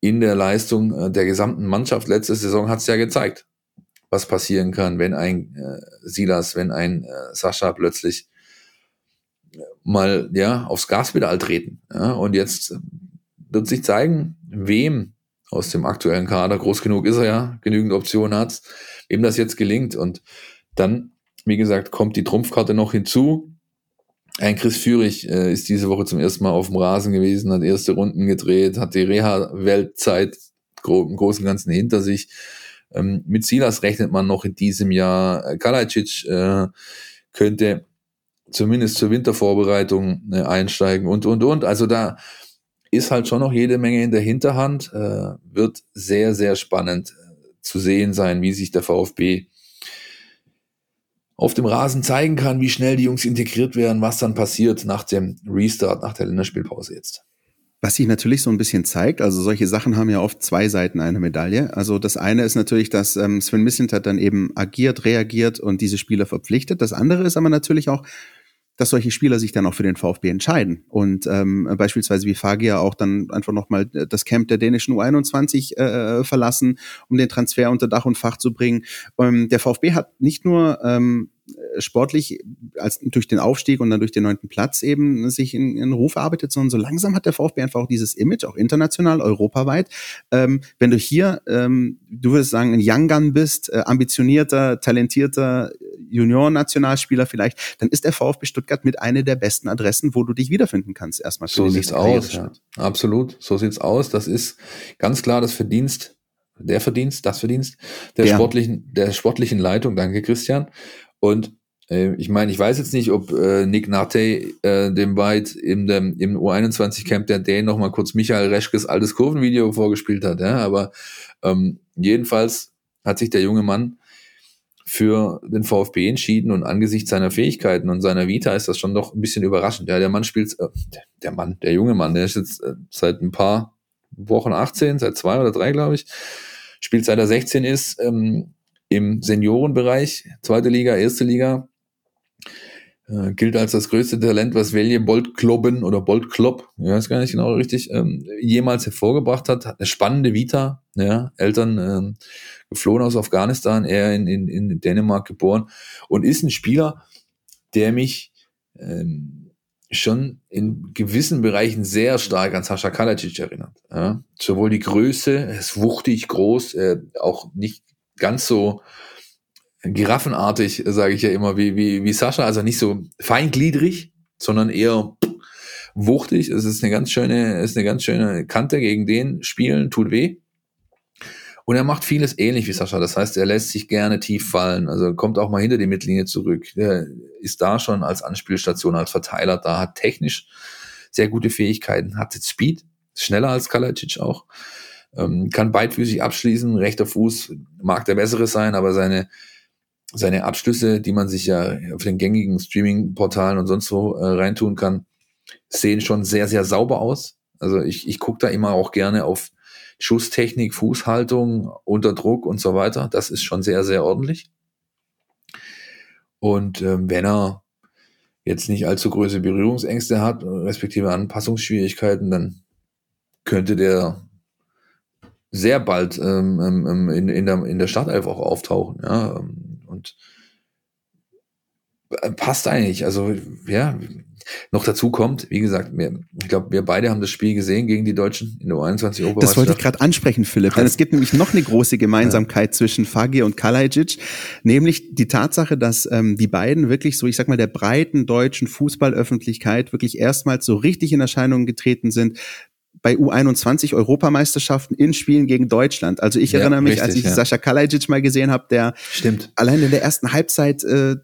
in der Leistung äh, der gesamten Mannschaft. Letzte Saison hat es ja gezeigt, was passieren kann, wenn ein äh, Silas, wenn ein äh, Sascha plötzlich mal ja aufs Gaspedal treten. Ja, und jetzt wird sich zeigen, wem aus dem aktuellen Kader, groß genug ist er ja, genügend Optionen hat, wem das jetzt gelingt. Und dann, wie gesagt, kommt die Trumpfkarte noch hinzu. Ein Chris Führig äh, ist diese Woche zum ersten Mal auf dem Rasen gewesen, hat erste Runden gedreht, hat die Reha-Weltzeit gro im Großen und Ganzen hinter sich. Ähm, mit Silas rechnet man noch in diesem Jahr. Äh, Kalajdzic äh, könnte zumindest zur Wintervorbereitung äh, einsteigen und, und, und. Also da ist halt schon noch jede Menge in der Hinterhand. Äh, wird sehr, sehr spannend äh, zu sehen sein, wie sich der VfB auf dem Rasen zeigen kann, wie schnell die Jungs integriert werden, was dann passiert nach dem Restart, nach der Länderspielpause jetzt. Was sich natürlich so ein bisschen zeigt, also solche Sachen haben ja oft zwei Seiten einer Medaille. Also das eine ist natürlich, dass ähm, Sven Mislintat dann eben agiert, reagiert und diese Spieler verpflichtet. Das andere ist aber natürlich auch, dass solche Spieler sich dann auch für den VfB entscheiden und ähm, beispielsweise wie Fagia auch dann einfach nochmal das Camp der dänischen U21 äh, verlassen, um den Transfer unter Dach und Fach zu bringen. Ähm, der VfB hat nicht nur ähm, sportlich als durch den Aufstieg und dann durch den neunten Platz eben sich in, in Ruf erarbeitet, sondern so langsam hat der VfB einfach auch dieses Image, auch international, europaweit. Ähm, wenn du hier, ähm, du würdest sagen, ein Young Gun bist, äh, ambitionierter, talentierter Junior-Nationalspieler vielleicht, dann ist der VfB Stuttgart mit einer der besten Adressen, wo du dich wiederfinden kannst erstmal. So sieht's aus, ja. Absolut, so sieht's aus. Das ist ganz klar das Verdienst der Verdienst, das Verdienst der ja. sportlichen, der sportlichen Leitung. Danke, Christian. Und äh, ich meine, ich weiß jetzt nicht, ob äh, Nick Narte äh, dem White im, im U21-Camp der Dane noch mal kurz Michael Reschkes altes Kurvenvideo vorgespielt hat, ja, aber ähm, jedenfalls hat sich der junge Mann für den VfB entschieden und angesichts seiner Fähigkeiten und seiner Vita ist das schon doch ein bisschen überraschend. Ja, der Mann spielt, äh, der Mann, der junge Mann, der ist jetzt äh, seit ein paar Wochen 18, seit zwei oder drei, glaube ich, spielt seit er 16 ist, ähm, im Seniorenbereich, zweite Liga, erste Liga, äh, gilt als das größte Talent, was Velje Boltklobben oder Boltklopp, ich weiß gar nicht genau richtig, ähm, jemals hervorgebracht hat. Hat eine spannende Vita, ja, Eltern ähm, geflohen aus Afghanistan, er in, in, in Dänemark geboren und ist ein Spieler, der mich ähm, schon in gewissen Bereichen sehr stark an Sascha Kalajic erinnert. Ja. Sowohl die Größe, er ist wuchtig, groß, äh, auch nicht ganz so giraffenartig, sage ich ja immer, wie, wie, wie Sascha, also nicht so feingliedrig, sondern eher wuchtig. Es ist eine ganz schöne, ist eine ganz schöne Kante gegen den spielen, tut weh. Und er macht vieles ähnlich wie Sascha. Das heißt, er lässt sich gerne tief fallen. Also kommt auch mal hinter die Mittellinie zurück. Er ist da schon als Anspielstation, als Verteiler da, hat technisch sehr gute Fähigkeiten, hat Speed, schneller als Kalacic auch, ähm, kann beidfüßig abschließen, rechter Fuß mag der bessere sein, aber seine, seine Abschlüsse, die man sich ja auf den gängigen Streaming-Portalen und sonst wo äh, reintun kann, sehen schon sehr, sehr sauber aus. Also ich, ich gucke da immer auch gerne auf Schusstechnik, Fußhaltung, unter Druck und so weiter. Das ist schon sehr, sehr ordentlich. Und ähm, wenn er jetzt nicht allzu große Berührungsängste hat, respektive Anpassungsschwierigkeiten, dann könnte der sehr bald ähm, ähm, ähm in, in, der, in der Startelf auch auftauchen. Ja? Und passt eigentlich. Also ja, noch dazu kommt, wie gesagt, wir, ich glaube, wir beide haben das Spiel gesehen gegen die Deutschen in der U21 Europameisterschaft. Das wollte ich gerade ansprechen, Philipp, denn es gibt nämlich noch eine große Gemeinsamkeit ja. zwischen Fagi und Kalajic, nämlich die Tatsache, dass ähm, die beiden wirklich so, ich sag mal, der breiten deutschen Fußballöffentlichkeit wirklich erstmals so richtig in Erscheinung getreten sind bei U21 Europameisterschaften in Spielen gegen Deutschland. Also ich ja, erinnere mich, richtig, als ich ja. Sascha Kalajic mal gesehen habe, der Stimmt. allein in der ersten Halbzeit äh,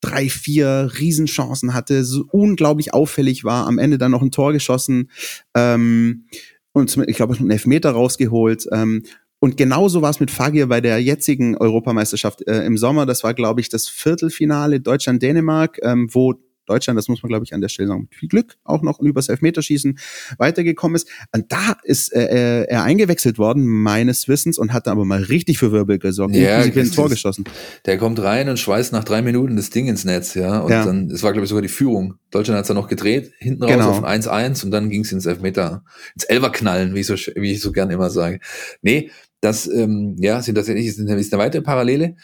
drei, vier Riesenchancen hatte, so unglaublich auffällig war, am Ende dann noch ein Tor geschossen ähm, und ich glaube einen Elfmeter rausgeholt. Ähm, und genauso war es mit Fagir bei der jetzigen Europameisterschaft äh, im Sommer. Das war, glaube ich, das Viertelfinale Deutschland-Dänemark, ähm, wo Deutschland, das muss man, glaube ich, an der Stelle sagen, mit viel Glück auch noch übers Elfmeterschießen weitergekommen ist. Und da ist äh, er eingewechselt worden, meines Wissens, und hat da aber mal richtig für Wirbel gesorgt. Ja, ein Tor geschossen. Der kommt rein und schweißt nach drei Minuten das Ding ins Netz, ja. Und ja. dann, es war, glaube ich, sogar die Führung. Deutschland hat es dann noch gedreht, hinten raus genau. auf ein 1-1 und dann ging es ins Elfmeter, ins Elverknallen, wie ich so, wie ich so gern immer sage. Nee, das, ähm, ja, sind tatsächlich, ist eine, ist eine weitere Parallele.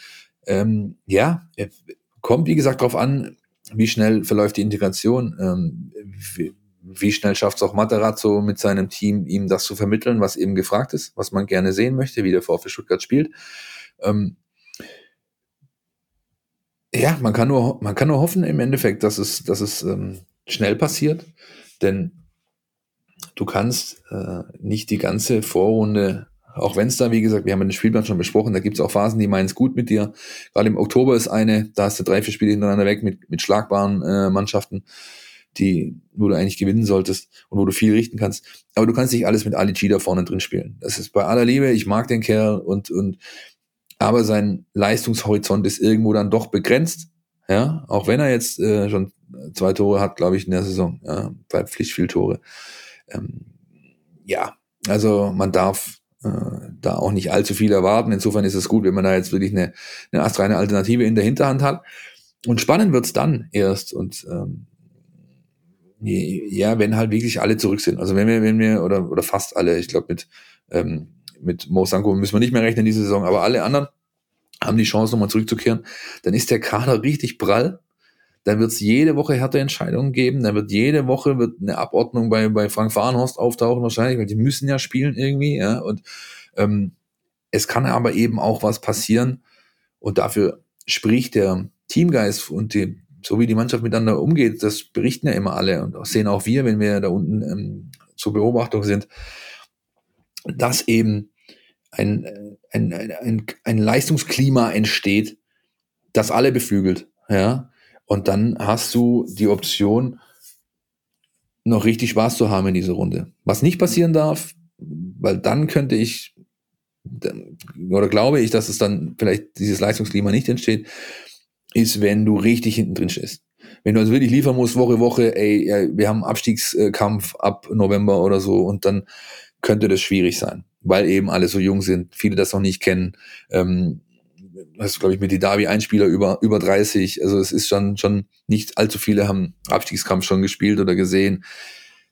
Ähm, ja, kommt, wie gesagt, darauf an, wie schnell verläuft die Integration, ähm, wie, wie, schnell schafft es auch Materazzo mit seinem Team, ihm das zu vermitteln, was eben gefragt ist, was man gerne sehen möchte, wie der VfB Stuttgart spielt. Ähm, ja, man kann nur, man kann nur hoffen im Endeffekt, dass es, dass es ähm, schnell passiert, denn du kannst äh, nicht die ganze Vorrunde auch wenn es da, wie gesagt, wir haben den Spielplan schon besprochen, da gibt es auch Phasen, die meinen es gut mit dir. Gerade im Oktober ist eine, da hast du drei, vier Spiele hintereinander weg mit, mit schlagbaren äh, Mannschaften, die, wo du eigentlich gewinnen solltest und wo du viel richten kannst. Aber du kannst nicht alles mit Ali G da vorne drin spielen. Das ist bei aller Liebe, ich mag den Kerl und, und aber sein Leistungshorizont ist irgendwo dann doch begrenzt. Ja, auch wenn er jetzt äh, schon zwei Tore hat, glaube ich, in der Saison, ja, bei Pflichtspieltore. Ähm, ja, also man darf da auch nicht allzu viel erwarten. Insofern ist es gut, wenn man da jetzt wirklich eine, eine astreine Alternative in der Hinterhand hat. Und spannend wird's dann erst. Und ähm, ja, wenn halt wirklich alle zurück sind. Also wenn wir, wenn wir, oder, oder fast alle, ich glaube mit, ähm, mit Mo Sanko müssen wir nicht mehr rechnen diese Saison, aber alle anderen haben die Chance, nochmal zurückzukehren, dann ist der Kader richtig prall dann wird es jede Woche härtere Entscheidungen geben, dann wird jede Woche wird eine Abordnung bei, bei Frank Fahrenhorst auftauchen wahrscheinlich, weil die müssen ja spielen irgendwie, ja, und ähm, es kann aber eben auch was passieren und dafür spricht der Teamgeist und die, so wie die Mannschaft miteinander umgeht, das berichten ja immer alle und sehen auch wir, wenn wir da unten ähm, zur Beobachtung sind, dass eben ein, ein, ein, ein Leistungsklima entsteht, das alle beflügelt, ja, und dann hast du die Option, noch richtig Spaß zu haben in dieser Runde. Was nicht passieren darf, weil dann könnte ich, oder glaube ich, dass es dann vielleicht dieses Leistungsklima nicht entsteht, ist, wenn du richtig hinten drin stehst. Wenn du also wirklich liefern musst, Woche, Woche, ey, wir haben Abstiegskampf ab November oder so und dann könnte das schwierig sein, weil eben alle so jung sind, viele das noch nicht kennen. Ähm, hast glaube ich mit die Davi ein Spieler über über 30, also es ist schon schon nicht allzu viele haben Abstiegskampf schon gespielt oder gesehen.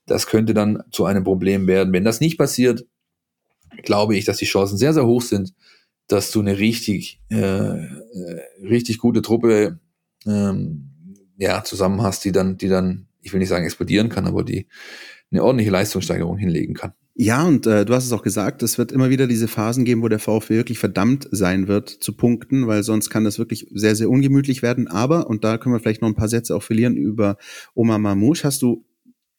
Das könnte dann zu einem Problem werden. Wenn das nicht passiert, glaube ich, dass die Chancen sehr sehr hoch sind, dass du eine richtig äh, äh richtig gute Truppe ähm, ja zusammen hast, die dann die dann ich will nicht sagen explodieren kann, aber die eine ordentliche Leistungssteigerung hinlegen kann. Ja, und äh, du hast es auch gesagt, es wird immer wieder diese Phasen geben, wo der VfB wirklich verdammt sein wird zu punkten, weil sonst kann das wirklich sehr, sehr ungemütlich werden. Aber, und da können wir vielleicht noch ein paar Sätze auch verlieren über Omar Mamouche, hast du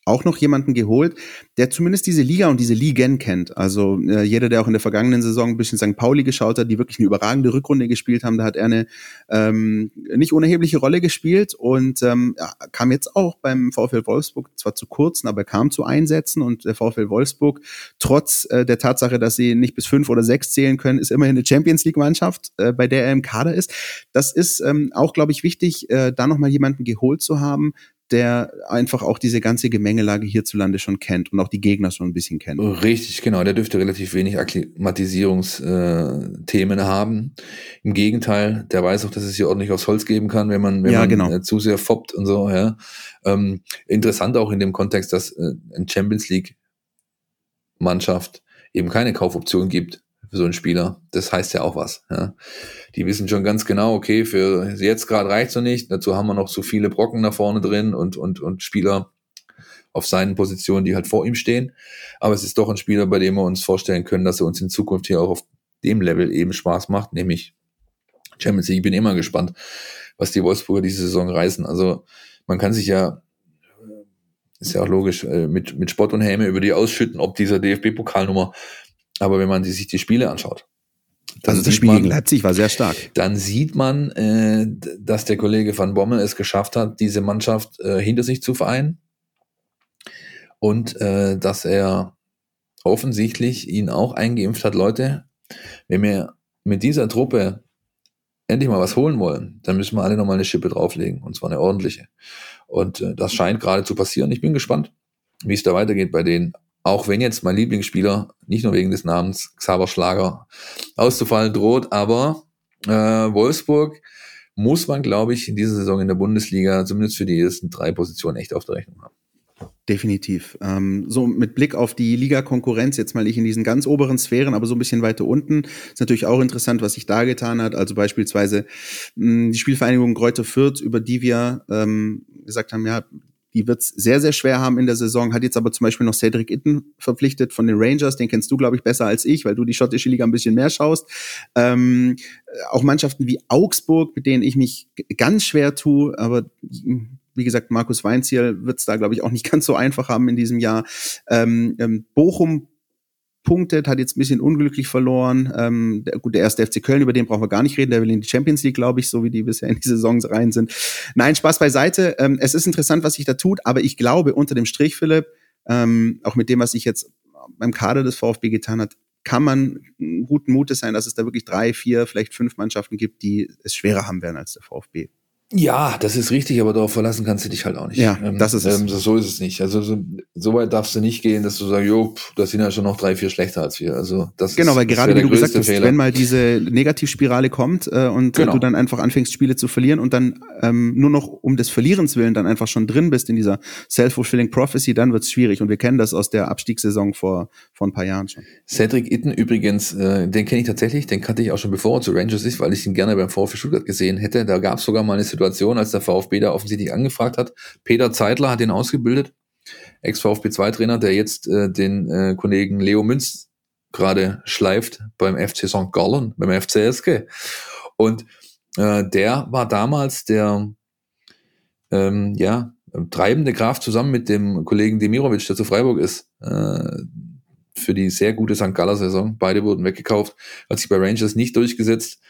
auch noch jemanden geholt, der zumindest diese Liga und diese Ligen kennt. Also äh, jeder, der auch in der vergangenen Saison ein bisschen St. Pauli geschaut hat, die wirklich eine überragende Rückrunde gespielt haben, da hat er eine ähm, nicht unerhebliche Rolle gespielt und ähm, kam jetzt auch beim VfL Wolfsburg zwar zu kurzen, aber kam zu Einsätzen und der VfL Wolfsburg, trotz äh, der Tatsache, dass sie nicht bis fünf oder sechs zählen können, ist immerhin eine Champions League-Mannschaft, äh, bei der er im Kader ist. Das ist ähm, auch, glaube ich, wichtig, äh, da nochmal jemanden geholt zu haben, der einfach auch diese ganze Gemengelage hierzulande schon kennt und auch die Gegner schon ein bisschen kennt. Richtig, genau. Der dürfte relativ wenig Akklimatisierungsthemen haben. Im Gegenteil, der weiß auch, dass es hier ordentlich aufs Holz geben kann, wenn man, wenn Ja, man genau. äh, zu sehr foppt und so. Ja. Ähm, interessant auch in dem Kontext, dass äh, ein Champions League Mannschaft eben keine Kaufoption gibt für so einen Spieler. Das heißt ja auch was. Ja. Die wissen schon ganz genau, okay, für jetzt gerade reicht's noch nicht. Dazu haben wir noch so viele Brocken da vorne drin und, und, und Spieler auf seinen Positionen, die halt vor ihm stehen. Aber es ist doch ein Spieler, bei dem wir uns vorstellen können, dass er uns in Zukunft hier auch auf dem Level eben Spaß macht, nämlich Champions League. Ich bin immer gespannt, was die Wolfsburger diese Saison reißen. Also man kann sich ja, ist ja auch logisch, äh, mit, mit Spott und Häme über die ausschütten, ob dieser DFB-Pokalnummer. Aber wenn man sich die Spiele anschaut, Also das Spiel man- gegen Leipzig war sehr stark. dann sieht man, äh, dass der Kollege Van Bommel es geschafft hat, diese Mannschaft äh, hinter sich zu vereinen und äh, dass er offensichtlich ihn auch eingeimpft hat, Leute, wenn wir mit dieser Truppe endlich mal was holen wollen, dann müssen wir alle nochmal eine Schippe drauflegen und zwar eine ordentliche. Und äh, das scheint gerade zu passieren. Ich bin gespannt, wie es da weitergeht bei denen. Auch wenn jetzt mein Lieblingsspieler, nicht nur wegen des Namens Xaver Schlager, auszufallen droht, aber äh, Wolfsburg muss man, glaube ich, in dieser Saison in der Bundesliga zumindest für die ersten drei Positionen echt auf der Rechnung haben. Definitiv. Ähm, so mit Blick auf die Liga-Konkurrenz, jetzt mal nicht in diesen ganz oberen Sphären, aber so ein bisschen weiter unten, ist natürlich auch interessant, was sich da getan hat. Also beispielsweise mh, die Spielvereinigung Kräuter Fürth, über die wir ähm, gesagt haben, ja, die wird es sehr, sehr schwer haben in der Saison, hat jetzt aber zum Beispiel noch Cedric Itten verpflichtet von den Rangers, den kennst du, glaube ich, besser als ich, weil du die schottische Liga ein bisschen mehr schaust. Ähm, auch Mannschaften wie Augsburg, mit denen ich mich ganz schwer tue, aber wie gesagt, Markus Weinziel wird es da, glaube ich, auch nicht [LAUGHS] ganz so einfach haben in diesem Jahr. Ähm, ähm, Bochum punktet, hat jetzt ein bisschen unglücklich verloren. Ähm, der, gut, der erste FC Köln, über den brauchen wir gar nicht reden, der will in die Champions League, glaube ich, so wie die bisher in die Saisons rein sind. Nein, Spaß beiseite. Ähm, es ist interessant, was sich da tut, aber ich glaube, unter dem Strich, Philipp, ähm, auch mit dem, was sich jetzt beim Kader des VfB getan hat, kann man guten Mutes sein, dass es da wirklich drei, vier, vielleicht fünf Mannschaften gibt, die es schwerer haben werden als der VfB. Ja, das ist richtig, aber darauf verlassen kannst du dich halt auch nicht. Ja, das ist es. Ähm, so ist es nicht. Also so, so weit darfst du nicht gehen, dass du sagst, jo, pff, das sind ja schon noch drei, vier schlechter als wir. Also das Genau, ist, weil gerade wie du gesagt hast, wenn mal diese Negativspirale kommt äh, und Genau. du dann einfach anfängst, Spiele zu verlieren und dann ähm, nur noch um des Verlierens willen dann einfach schon drin bist in dieser self-fulfilling prophecy, dann wird's schwierig. Und wir kennen das aus der Abstiegssaison vor, vor ein paar Jahren schon. Cedric Itten übrigens, äh, den kenne ich tatsächlich, den kannte ich auch schon bevor er zu Rangers ist, weil ich ihn gerne beim VfB Stuttgart gesehen hätte. Da gab es sogar mal eine Situation, als der VfB da offensichtlich angefragt hat. Peter Zeitler hat ihn ausgebildet, Ex-VfB 2-Trainer, der jetzt äh, den äh, Kollegen Leo Münz gerade schleift beim FC St. Gallen, beim FCSG. Und äh, der war damals der ähm, ja, treibende Kraft zusammen mit dem Kollegen Demirovic, der zu Freiburg ist, äh, für die sehr gute St. Galler Saison. Beide wurden weggekauft, hat sich bei Rangers nicht durchgesetzt.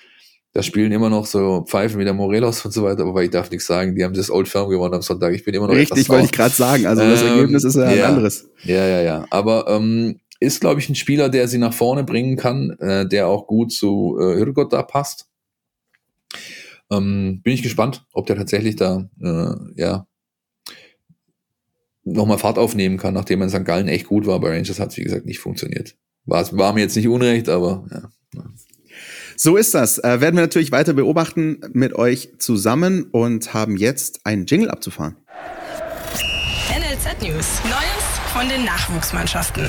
Da spielen immer noch so Pfeifen wie der Morelos und so weiter, aber ich darf nichts sagen, die haben das Old Firm gewonnen am Sonntag. Ich bin immer noch Richtig, wollte ich gerade sagen. Also das Ähm, Ergebnis ist ja ein ja. anderes. Ja, ja, ja. Aber ähm, ist, glaube ich, ein Spieler, der sie nach vorne bringen kann, äh, der auch gut zu äh, Hürgott da passt. Ähm, bin ich gespannt, ob der tatsächlich da, äh, ja, nochmal Fahrt aufnehmen kann, nachdem er in St. Gallen echt gut war. Bei Rangers hat es, wie gesagt, nicht funktioniert. War, war mir jetzt nicht unrecht, aber ja. So ist das. Äh, werden wir natürlich weiter beobachten mit euch zusammen und haben jetzt einen Jingle abzufahren. NLZ News. Neues von den Nachwuchsmannschaften.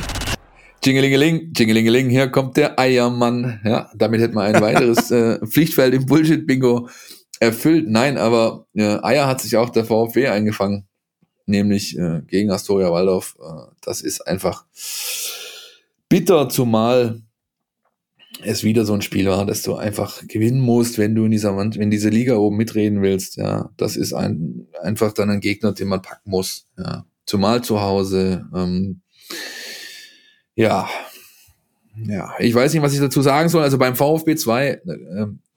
Jingelingeling, Jingelingeling, hier kommt der Eiermann. Ja, damit hätten wir ein weiteres [LAUGHS] äh, Pflichtfeld im Bullshit-Bingo erfüllt. Nein, aber äh, Eier hat sich auch der VfB eingefangen. nämlich äh, gegen Astoria Waldorf. Äh, das ist einfach bitter, zumal es wieder so ein Spiel war, dass du einfach gewinnen musst, wenn du in dieser Wand, wenn diese Liga oben mitreden willst. Ja, das ist ein, einfach dann ein Gegner, den man packen muss. Ja, zumal zu Hause. Ähm, ja, ja, ich weiß nicht, was ich dazu sagen soll. Also beim VfB 2, äh,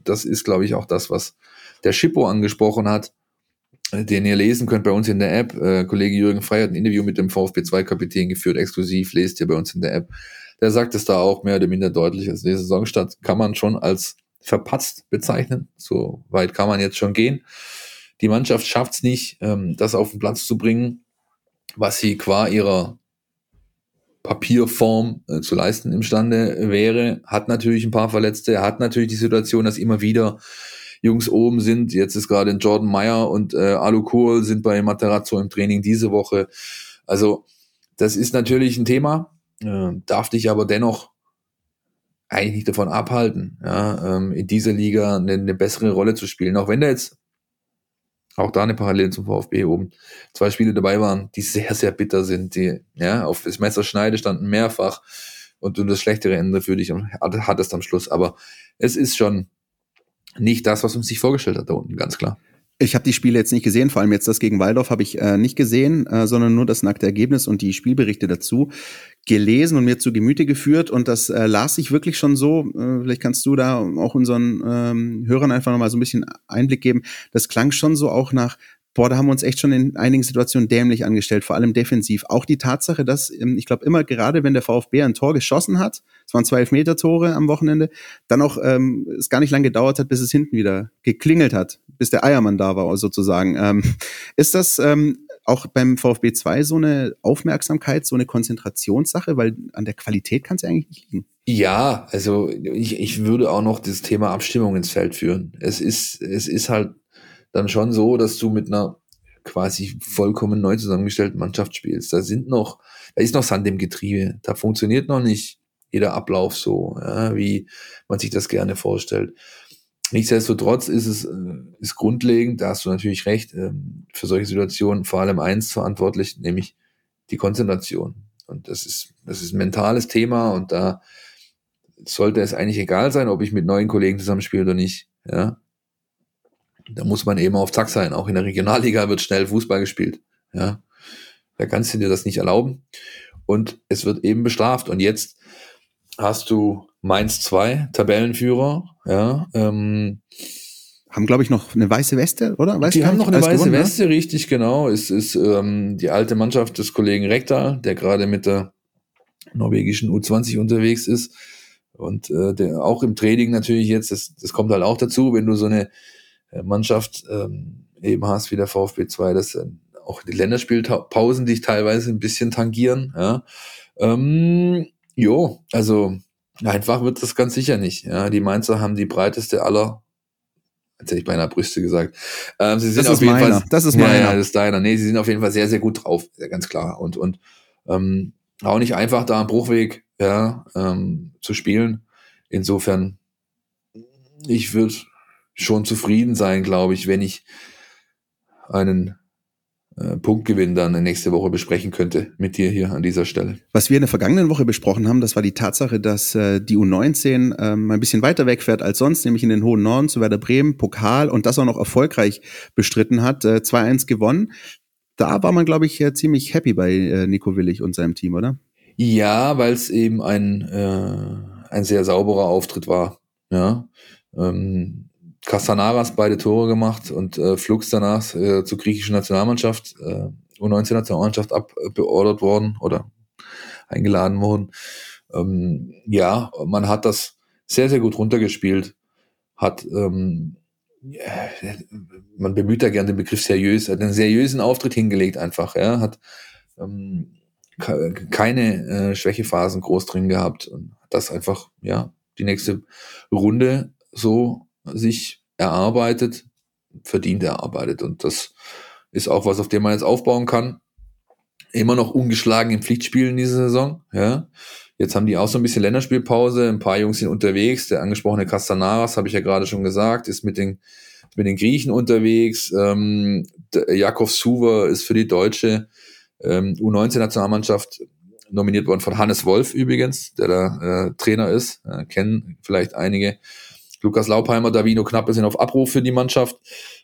das ist, glaube ich, auch das, was der Schippo angesprochen hat, äh, den ihr lesen könnt bei uns in der App. Äh, Kollege Jürgen Frey hat ein Interview mit dem VfB 2 Kapitän geführt, exklusiv, lest ihr bei uns in der App. Der sagt es da auch mehr oder minder deutlich. Also die Saisonstart kann man schon als verpatzt bezeichnen. So weit kann man jetzt schon gehen. Die Mannschaft schafft es nicht, ähm, das auf den Platz zu bringen, was sie qua ihrer Papierform äh, zu leisten imstande wäre. Hat natürlich ein paar Verletzte, hat natürlich die Situation, dass immer wieder Jungs oben sind. Jetzt ist gerade Jordan Meyer und äh, Alu Kohl sind bei Materazzo im Training diese Woche. Also das ist natürlich ein Thema, äh, darf dich aber dennoch eigentlich nicht davon abhalten, ja, ähm, in dieser Liga eine, eine bessere Rolle zu spielen. Auch wenn da jetzt auch da eine Parallele zum VfB oben. Zwei Spiele dabei waren, die sehr, sehr bitter sind, die ja auf das Messer schneide standen mehrfach und du das schlechtere Ende für dich hattest am Schluss. Aber es ist schon nicht das, was man sich vorgestellt hat da unten, ganz klar. Ich habe die Spiele jetzt nicht gesehen, vor allem jetzt das gegen Waldorf habe ich äh, nicht gesehen, äh, sondern nur das nackte Ergebnis und die Spielberichte dazu gelesen und mir zu Gemüte geführt. Und das äh, las ich wirklich schon so. Äh, vielleicht kannst du da auch unseren ähm, Hörern einfach nochmal so ein bisschen Einblick geben. Das klang schon so auch nach boah, da haben wir uns echt schon in einigen Situationen dämlich angestellt, vor allem defensiv. Auch die Tatsache, dass ähm, ich glaube immer gerade, wenn der VfB ein Tor geschossen hat, es waren zwei Elfmeter-Tore am Wochenende, dann auch ähm, es gar nicht lange gedauert hat, bis es hinten wieder geklingelt hat, bis der Eiermann da war sozusagen. Ähm, ist das ähm, auch beim VfB 2 so eine Aufmerksamkeit, so eine Konzentrationssache, weil an der Qualität kann es ja eigentlich nicht liegen. Ja, also ich, ich würde auch noch das Thema Abstimmung ins Feld führen. Es ist, es ist halt dann schon so, dass du mit einer quasi vollkommen neu zusammengestellten Mannschaft spielst. Da sind noch, da ist noch Sand im Getriebe. Da funktioniert noch nicht jeder Ablauf so, ja, wie man sich das gerne vorstellt. Nichtsdestotrotz ist es äh, ist grundlegend, da hast du natürlich recht, ähm, für solche Situationen vor allem eins verantwortlich, nämlich die Konzentration. Und das ist, das ist ein mentales Thema und da sollte es eigentlich egal sein, ob ich mit neuen Kollegen zusammenspiele oder nicht. Ja, da muss man eben auf Zack sein. Auch in der Regionalliga wird schnell Fußball gespielt. Ja, da kannst du dir das nicht erlauben. Und es wird eben bestraft. Und jetzt hast du Mainz 2, Tabellenführer, ja, ähm, haben, glaube ich, noch eine weiße Weste, oder? Weißt die haben noch eine weiße gewonnen, ne? Weste, ne? richtig, genau. Es ist ähm, die alte Mannschaft des Kollegen Rektal, der gerade mit der norwegischen U20 unterwegs ist. Und äh, der auch im Training natürlich jetzt, das, das kommt halt auch dazu, wenn du so eine Mannschaft ähm, eben hast wie der VfB 2, dass äh, auch die Länderspielpausen dich teilweise ein bisschen tangieren. Ja. Ähm, jo, also einfach wird das ganz sicher nicht. Ja. Die Mainzer haben die breiteste aller Jetzt hätte ich beinahe Brüste gesagt. Ähm, sie sind das auf jeden meiner. Fall. Das ist meiner. Ja, das ist deiner. Nee, sie sind auf jeden Fall sehr, sehr gut drauf, ganz klar. Und, und ähm, auch nicht einfach da am Bruchweg ja, ähm, zu spielen. Insofern, ich würde schon zufrieden sein, glaube ich, wenn ich einen äh, Punktgewinn dann nächste Woche besprechen könnte mit dir hier an dieser Stelle. Was wir in der vergangenen Woche besprochen haben, das war die Tatsache, dass äh, die U19 ähm, ein bisschen weiter wegfährt als sonst, nämlich in den hohen Norden zu Werder Bremen, Pokal und das auch noch erfolgreich bestritten hat, äh, 2-1 gewonnen. Da war man, glaube ich, äh, ziemlich happy bei äh, Nico Willig und seinem Team, oder? Ja, weil es eben ein, äh, ein sehr sauberer Auftritt war. Ja. Ähm, Castanaras beide Tore gemacht und äh, Flux danach äh, zur griechischen Nationalmannschaft, äh, U19-Nationalmannschaft abbeordert worden oder eingeladen worden. Ähm, ja, man hat das sehr, sehr gut runtergespielt, hat, ähm, ja, man bemüht da gerne den Begriff seriös, hat einen seriösen Auftritt hingelegt einfach, ja, hat ähm, keine äh, Schwächephasen groß drin gehabt und hat das einfach, ja, die nächste Runde so sich erarbeitet, verdient erarbeitet. Und das ist auch was, auf dem man jetzt aufbauen kann. Immer noch ungeschlagen in Pflichtspielen diese Saison. Ja. Jetzt haben die auch so ein bisschen Länderspielpause. Ein paar Jungs sind unterwegs. Der angesprochene Castanaras, habe ich ja gerade schon gesagt, ist mit den mit den Griechen unterwegs. Ähm, Jakov Suver ist für die deutsche ähm, U19-Nationalmannschaft nominiert worden von Hannes Wolf übrigens, der da äh, Trainer ist. Äh, kennen vielleicht einige. Lukas Laupheimer, Davino Knappe sind auf Abruf für die Mannschaft.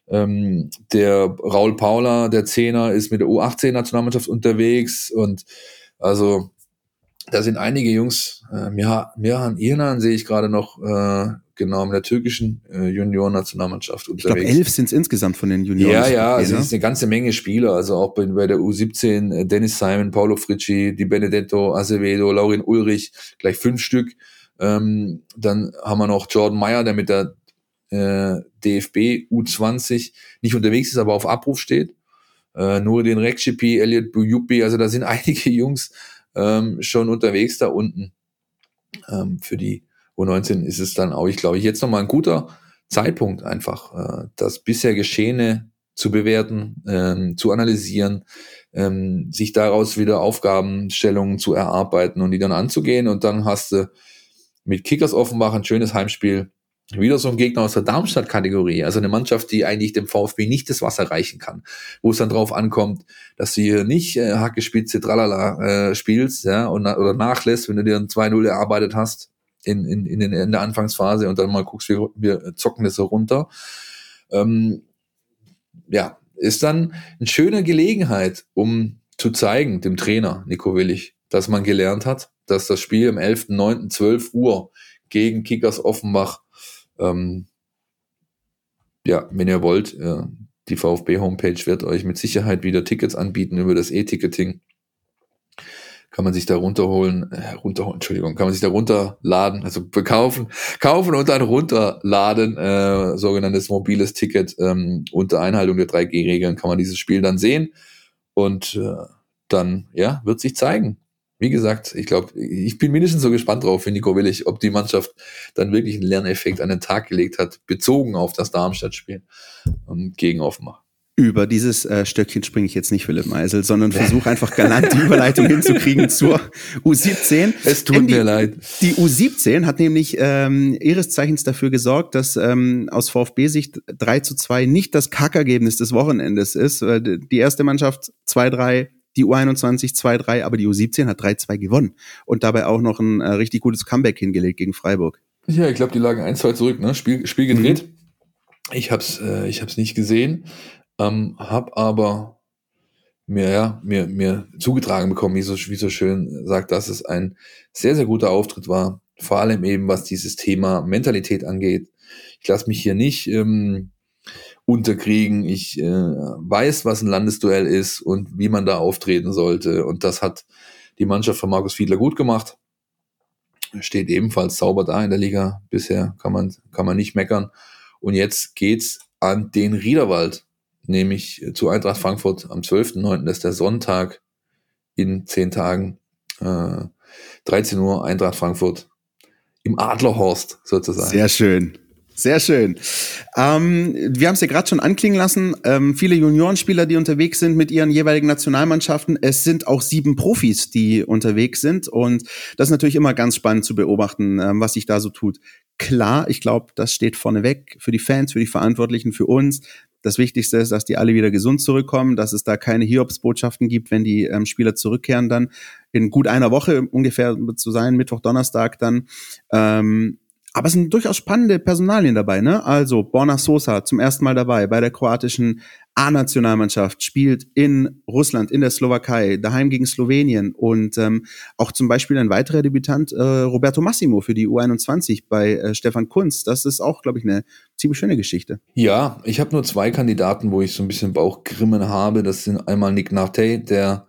Ähm, der Raul Paula, der Zehner, ist mit der U18-Nationalmannschaft unterwegs und also da sind einige Jungs, äh, Mirhan Irnan sehe ich gerade noch, äh, genau, mit der türkischen äh, Junioren-Nationalmannschaft unterwegs. Ich glaube, elf sind es insgesamt von den Junioren. Ja, ja, also es ist eine ganze Menge Spieler, also auch bei, bei der U17, äh, Dennis Simon, Paulo Fricci, Di Benedetto, Acevedo, Laurin Ulrich, gleich fünf Stück. Ähm, dann haben wir noch Jordan Meyer, der mit der äh, DFB U20 nicht unterwegs ist, aber auf Abruf steht. Äh, nur den Rekcipi, Elliot Buyupi, also da sind [LAUGHS] einige Jungs ähm, schon unterwegs da unten. Ähm, für die U19 ist es dann auch, ich glaube, jetzt nochmal ein guter Zeitpunkt einfach, äh, das bisher Geschehene zu bewerten, ähm, zu analysieren, ähm, sich daraus wieder Aufgabenstellungen zu erarbeiten und die dann anzugehen. Und dann hast du mit Kickers Offenbach ein schönes Heimspiel. Wieder so ein Gegner aus der Darmstadt-Kategorie, also eine Mannschaft, die eigentlich dem VfB nicht das Wasser reichen kann, wo es dann drauf ankommt, dass du hier nicht äh, Hacke, Spitze, Tralala äh, spielst, ja, und, oder nachlässt, wenn du dir ein 2-0 erarbeitet hast in, in, in, in der Anfangsphase und dann mal guckst, wir, wir zocken das so runter. Ähm, ja, ist dann eine schöne Gelegenheit, um zu zeigen, dem Trainer Nico Willig, dass man gelernt hat, dass das Spiel am 11., 9., 12 Uhr gegen Kickers Offenbach ähm, ja, wenn ihr wollt, äh, die VfB-Homepage wird euch mit Sicherheit wieder Tickets anbieten über das E-Ticketing. Kann man sich da runterholen, äh, runterholen, Entschuldigung, kann man sich da runterladen, also bekaufen, kaufen und dann runterladen, äh, sogenanntes mobiles Ticket. Ähm, unter Einhaltung der 3G-Regeln kann man dieses Spiel dann sehen und äh, dann, ja, wird sich zeigen, wie gesagt, ich glaube, ich bin mindestens so gespannt drauf, für Nico Willig, ob die Mannschaft dann wirklich einen Lerneffekt an den Tag gelegt hat, bezogen auf das Darmstadt-Spiel ähm, gegen Offenbach. Über dieses äh, Stöckchen springe ich jetzt nicht, Philipp Meisel, sondern versuche einfach galant die Überleitung hinzukriegen zur U17. Es tut die, mir leid. Die U17 hat nämlich ähm, ihres Zeichens dafür gesorgt, dass ähm, aus VfB-Sicht 3 zu 2 nicht das Kackergebnis des Wochenendes ist. Die erste Mannschaft 2-3 die U21 2-3, aber die U17 hat 3-2 gewonnen und dabei auch noch ein äh, richtig gutes Comeback hingelegt gegen Freiburg. Ja, ich glaube, die lagen 1-2 zurück, ne? Spiel, Spiel gedreht. Mhm. Ich hab's, äh, ich hab's nicht gesehen, ähm, hab aber mir, ja, mir, mir zugetragen bekommen, wie so, wie so schön sagt, dass es ein sehr, sehr guter Auftritt war. Vor allem eben, was dieses Thema Mentalität angeht. Ich lasse mich hier nicht ähm, unterkriegen. Ich äh, weiß, was ein Landesduell ist und wie man da auftreten sollte. Und das hat die Mannschaft von Markus Fiedler gut gemacht. Steht ebenfalls sauber da in der Liga. Bisher kann man, kann man nicht meckern. Und jetzt geht's an den Riederwald, nämlich zu Eintracht Frankfurt am 12.09. Das ist der Sonntag in zehn Tagen. Äh, 13 Uhr Eintracht Frankfurt im Adlerhorst sozusagen. Sehr schön. Sehr schön. Ähm, wir haben es ja gerade schon anklingen lassen. Ähm, viele Juniorenspieler, die unterwegs sind mit ihren jeweiligen Nationalmannschaften. Es sind auch sieben Profis, die unterwegs sind. Und das ist natürlich immer ganz spannend zu beobachten, ähm, was sich da so tut. Klar, ich glaube, das steht vorneweg für die Fans, für die Verantwortlichen, für uns. Das Wichtigste ist, dass die alle wieder gesund zurückkommen, dass es da keine Hiobsbotschaften gibt, wenn die ähm, Spieler zurückkehren dann in gut einer Woche ungefähr zu sein, Mittwoch, Donnerstag dann. Ähm, aber es sind durchaus spannende Personalien dabei, ne? Also Borna Sosa zum ersten Mal dabei bei der kroatischen A-Nationalmannschaft, spielt in Russland, in der Slowakei, daheim gegen Slowenien und ähm, auch zum Beispiel ein weiterer Debütant, äh, Roberto Massimo für die U21 bei äh, Stefan Kunz. Das ist auch, glaube ich, eine ziemlich schöne Geschichte. Ja, ich habe nur zwei Kandidaten, wo ich so ein bisschen Bauchgrimmen habe. Das sind einmal Nick Narte, der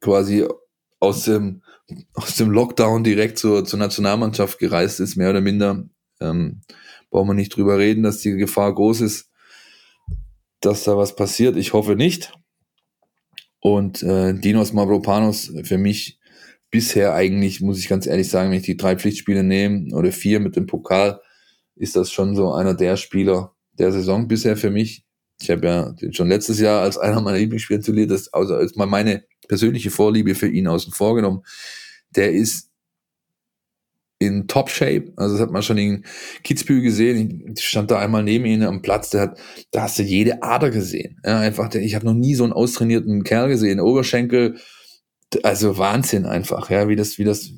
quasi aus dem aus dem Lockdown direkt zur, zur Nationalmannschaft gereist ist, mehr oder minder. Ähm, brauchen wir nicht drüber reden, dass die Gefahr groß ist, dass da was passiert. Ich hoffe nicht. Und äh, Dinos Mavropanos für mich bisher eigentlich, muss ich ganz ehrlich sagen, wenn ich die drei Pflichtspiele nehme oder vier mit dem Pokal, ist das schon so einer der Spieler der Saison bisher für mich. Ich habe ja schon letztes Jahr als einer meiner Lieblingsspieler tituliert, das also als mal meine persönliche Vorliebe für ihn außen vor genommen der ist in Top-Shape. Also das hat man schon in Kitzbühel gesehen. Ich stand da einmal neben ihm am Platz, der hat, da hast du jede Ader gesehen. Ja, einfach, der, ich habe noch nie so einen austrainierten Kerl gesehen. Oberschenkel, also Wahnsinn einfach, ja, wie das, wie das,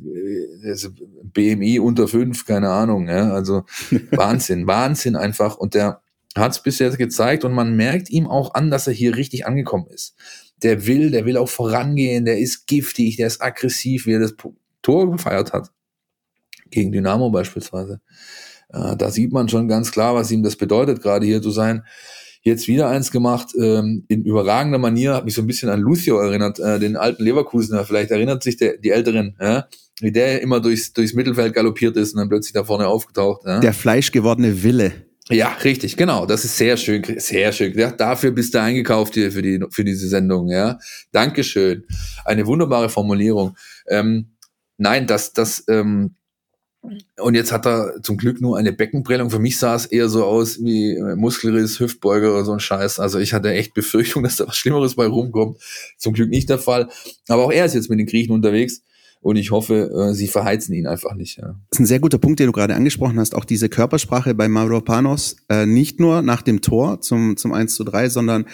also BMI unter fünf, keine Ahnung, ja, also [LAUGHS] Wahnsinn, Wahnsinn einfach. Und der hat es bis jetzt gezeigt und man merkt ihm auch an, dass er hier richtig angekommen ist. Der will, der will auch vorangehen, der ist giftig, der ist aggressiv, wie er das Tor gefeiert hat gegen Dynamo beispielsweise. Äh, da sieht man schon ganz klar, was ihm das bedeutet, gerade hier zu sein. Jetzt wieder eins gemacht, ähm, in überragender Manier, hat mich so ein bisschen an Lucio erinnert, äh, den alten Leverkusener. Vielleicht erinnert sich der, die Älteren, ja? wie der immer durchs, durchs Mittelfeld galoppiert ist und dann plötzlich da vorne aufgetaucht. Ja? Der fleischgewordene Wille. Ja, richtig, genau. Das ist sehr schön, sehr schön. Ja, dafür bist du eingekauft hier für, die, für diese Sendung. Ja, Dankeschön. Eine wunderbare Formulierung. Ähm, nein, das, das, ähm, und jetzt hat er zum Glück nur eine Beckenprellung. Für mich sah es eher so aus wie Muskelriss, Hüftbeuger oder so ein Scheiß. Also ich hatte echt Befürchtung, [LAUGHS] dass da was Schlimmeres bei rumkommt. Zum Glück nicht der Fall. Aber auch er ist jetzt mit den Griechen unterwegs. Und ich hoffe, äh, sie verheizen ihn einfach nicht. Ja. Das ist ein sehr guter Punkt, den du gerade angesprochen hast. Auch diese Körpersprache bei Mavropanos, äh, nicht nur nach dem Tor zum, zum 1 zu 3, sondern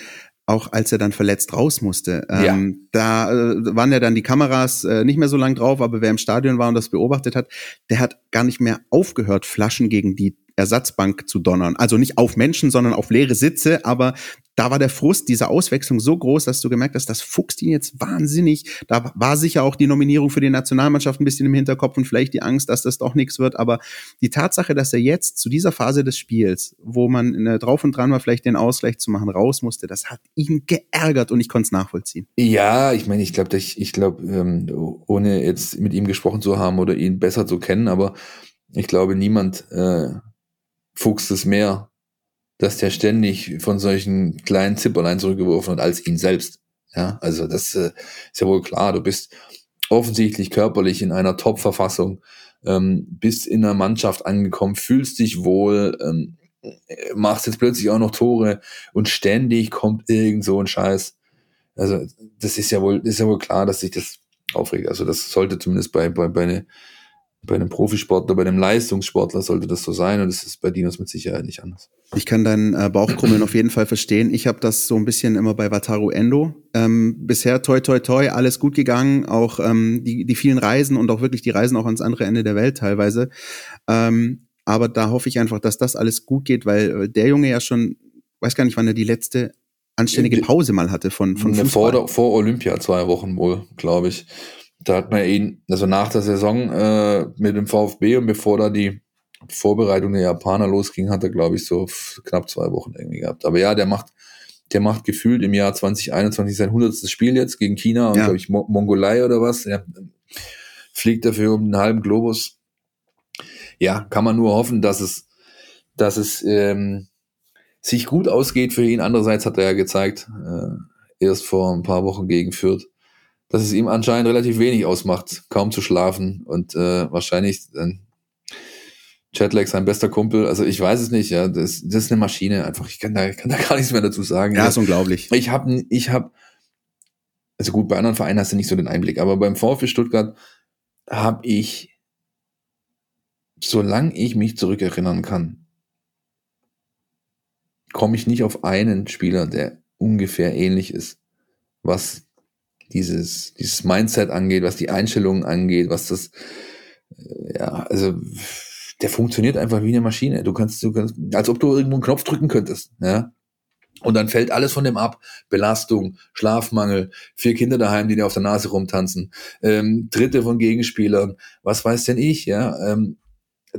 auch als er dann verletzt raus musste. Ähm, ja. Da äh, waren ja dann die Kameras äh, nicht mehr so lang drauf, aber wer im Stadion war und das beobachtet hat, der hat gar nicht mehr aufgehört, Flaschen gegen die Ersatzbank zu donnern. Also nicht auf Menschen, sondern auf leere Sitze. Aber da war der Frust dieser Auswechslung so groß, dass du gemerkt hast, das fuchst ihn jetzt wahnsinnig. Da war sicher auch die Nominierung für die Nationalmannschaft ein bisschen im Hinterkopf und vielleicht die Angst, dass das doch nichts wird. Aber die Tatsache, dass er jetzt zu dieser Phase des Spiels, wo man drauf und dran war, vielleicht den Ausgleich zu machen, raus musste, das hat ihn geärgert und ich konnte es nachvollziehen. Ja, ich meine, ich glaube, ich, ich glaube, ähm, ohne jetzt mit ihm gesprochen zu haben oder ihn besser zu kennen, aber ich glaube, niemand äh, fuchst es mehr, dass der ständig von solchen kleinen Zipperlein zurückgeworfen wird als ihn selbst. Ja, also das äh, ist ja wohl klar. Du bist offensichtlich körperlich in einer Top-Verfassung, ähm, bist in einer Mannschaft angekommen, fühlst dich wohl, ähm, machst jetzt plötzlich auch noch Tore und ständig kommt irgend so ein Scheiß. Also das ist ja wohl, ist ja wohl klar, dass sich das aufregt. Also das sollte zumindest bei, bei, bei, eine, bei einem Profisportler, bei einem Leistungssportler sollte das so sein und es ist bei Dinos mit Sicherheit nicht anders. Ich kann deinen äh, Bauchkrummeln auf jeden Fall verstehen. Ich habe das so ein bisschen immer bei Wataru Endo. Ähm, bisher toi toi toi, alles gut gegangen, auch ähm, die, die vielen Reisen und auch wirklich die Reisen auch ans andere Ende der Welt teilweise. Ähm, aber da hoffe ich einfach, dass das alles gut geht, weil äh, der Junge ja schon, weiß gar nicht, wann er die letzte anständige Pause mal hatte von, von Fußball. Vor, vor Olympia zwei Wochen wohl, glaube ich da hat man ihn, also nach der Saison äh, mit dem VfB und bevor da die Vorbereitung der Japaner losging, hat er, glaube ich, so knapp zwei Wochen irgendwie gehabt. Aber ja, der macht, der macht gefühlt im Jahr 2021 sein hundertstes Spiel jetzt gegen China und, ja. glaube ich, Mo Mongolei oder was. Er fliegt dafür um den halben Globus. Ja, kann man nur hoffen, dass es, dass es ähm, sich gut ausgeht für ihn. Andererseits hat er ja gezeigt, äh, erst vor ein paar Wochen gegen Fürth, dass es ihm anscheinend relativ wenig ausmacht, kaum zu schlafen und äh, wahrscheinlich äh, Chatlag sein bester Kumpel. Also ich weiß es nicht, ja, das, das ist eine Maschine einfach. Ich kann da, kann da [LAUGHS] gar nichts mehr dazu sagen. Ja, ist unglaublich. Ich habe, ich habe, also gut, bei anderen Vereinen hast du nicht so den Einblick, aber beim VfB Stuttgart habe ich, solange ich mich zurückerinnern kann, komme ich nicht auf einen Spieler, der ungefähr ähnlich ist, was dieses, dieses Mindset angeht, was die Einstellungen angeht, was das, äh, ja, also der funktioniert einfach wie eine Maschine. Du kannst, du kannst, als ob du irgendwo einen Knopf drücken könntest, ja. Und dann fällt alles von dem ab. Belastung, Schlafmangel, vier Kinder daheim, die dir auf der Nase rumtanzen, ähm, Dritte von Gegenspielern, was weiß denn ich, ja. Ähm,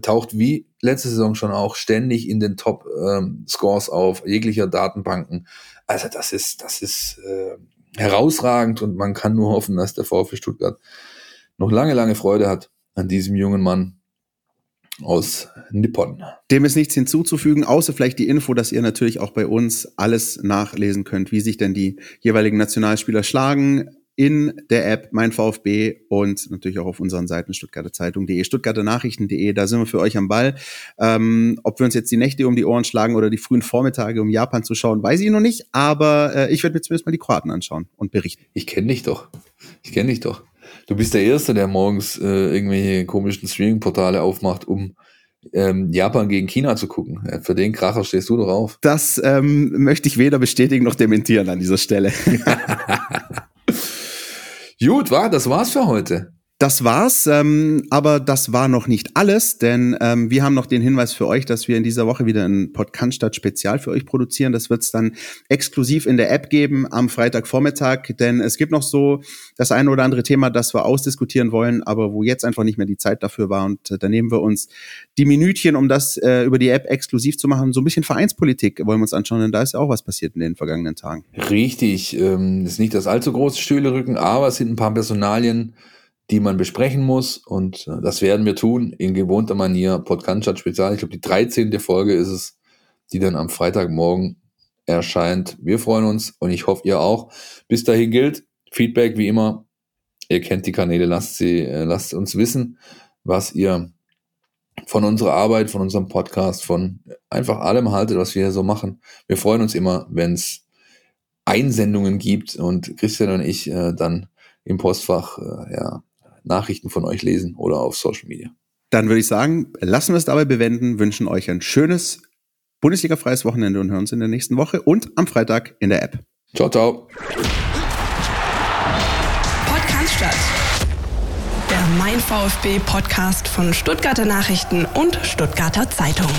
taucht wie letzte Saison schon auch ständig in den Top-Scores ähm, auf, jeglicher Datenbanken. Also das ist, das ist äh, herausragend und man kann nur hoffen, dass der VfB Stuttgart noch lange, lange Freude hat an diesem jungen Mann aus Nippon. Dem ist nichts hinzuzufügen, außer vielleicht die Info, dass ihr natürlich auch bei uns alles nachlesen könnt, wie sich denn die jeweiligen Nationalspieler schlagen in der App Mein VfB und natürlich auch auf unseren Seiten Stuttgarter Zeitung.de, Stuttgarter Nachrichten.de. Da sind wir für euch am Ball. Ähm, ob wir uns jetzt die Nächte um die Ohren schlagen oder die frühen Vormittage, um Japan zu schauen, weiß ich noch nicht. Aber äh, ich werde mir zumindest mal die Kroaten anschauen und berichten. Ich kenne dich doch. Ich kenne dich doch. du bist der Erste, der morgens äh, irgendwelche komischen Streaming-Portale aufmacht, um ähm, Japan gegen China zu gucken. Für den Kracher stehst du doch auf. Das ähm, möchte ich weder bestätigen noch dementieren an dieser Stelle. [LAUGHS] Gut, war, das war's für heute. Das war's, ähm, aber das war noch nicht alles, denn ähm, wir haben noch den Hinweis für euch, dass wir in dieser Woche wieder ein Podcast Spezial für euch produzieren. Das wird's dann exklusiv in der App geben am Freitagvormittag, denn es gibt noch so das eine oder andere Thema, das wir ausdiskutieren wollen, aber wo jetzt einfach nicht mehr die Zeit dafür war und äh, da nehmen wir uns die Minütchen, um das äh, über die App exklusiv zu machen. So ein bisschen Vereinspolitik wollen wir uns anschauen, denn da ist ja auch was passiert in den vergangenen Tagen. Richtig, ähm, ist nicht das allzu große Stühlerücken, aber es sind ein paar Personalien, die man besprechen muss. Und äh, das werden wir tun in gewohnter Manier. Podcast Spezial. Ich glaube, die 13. Folge ist es, die dann am Freitagmorgen erscheint. Wir freuen uns und ich hoffe, ihr auch. Bis dahin gilt Feedback wie immer. Ihr kennt die Kanäle, lasst sie, äh, lasst uns wissen, was ihr von unserer Arbeit, von unserem Podcast, von einfach allem haltet, was wir hier so machen. Wir freuen uns immer, wenn es Einsendungen gibt und Christian und ich äh, dann im Postfach äh, ja, Nachrichten von euch lesen oder auf Social Media. Dann würde ich sagen, lassen wir es dabei bewenden, wünschen euch ein schönes Bundesliga-freies Wochenende und hören uns in der nächsten Woche und am Freitag in der App. Ciao, ciao. Podcast statt. Der Mein VfB Podcast von Stuttgarter Nachrichten und Stuttgarter Zeitung.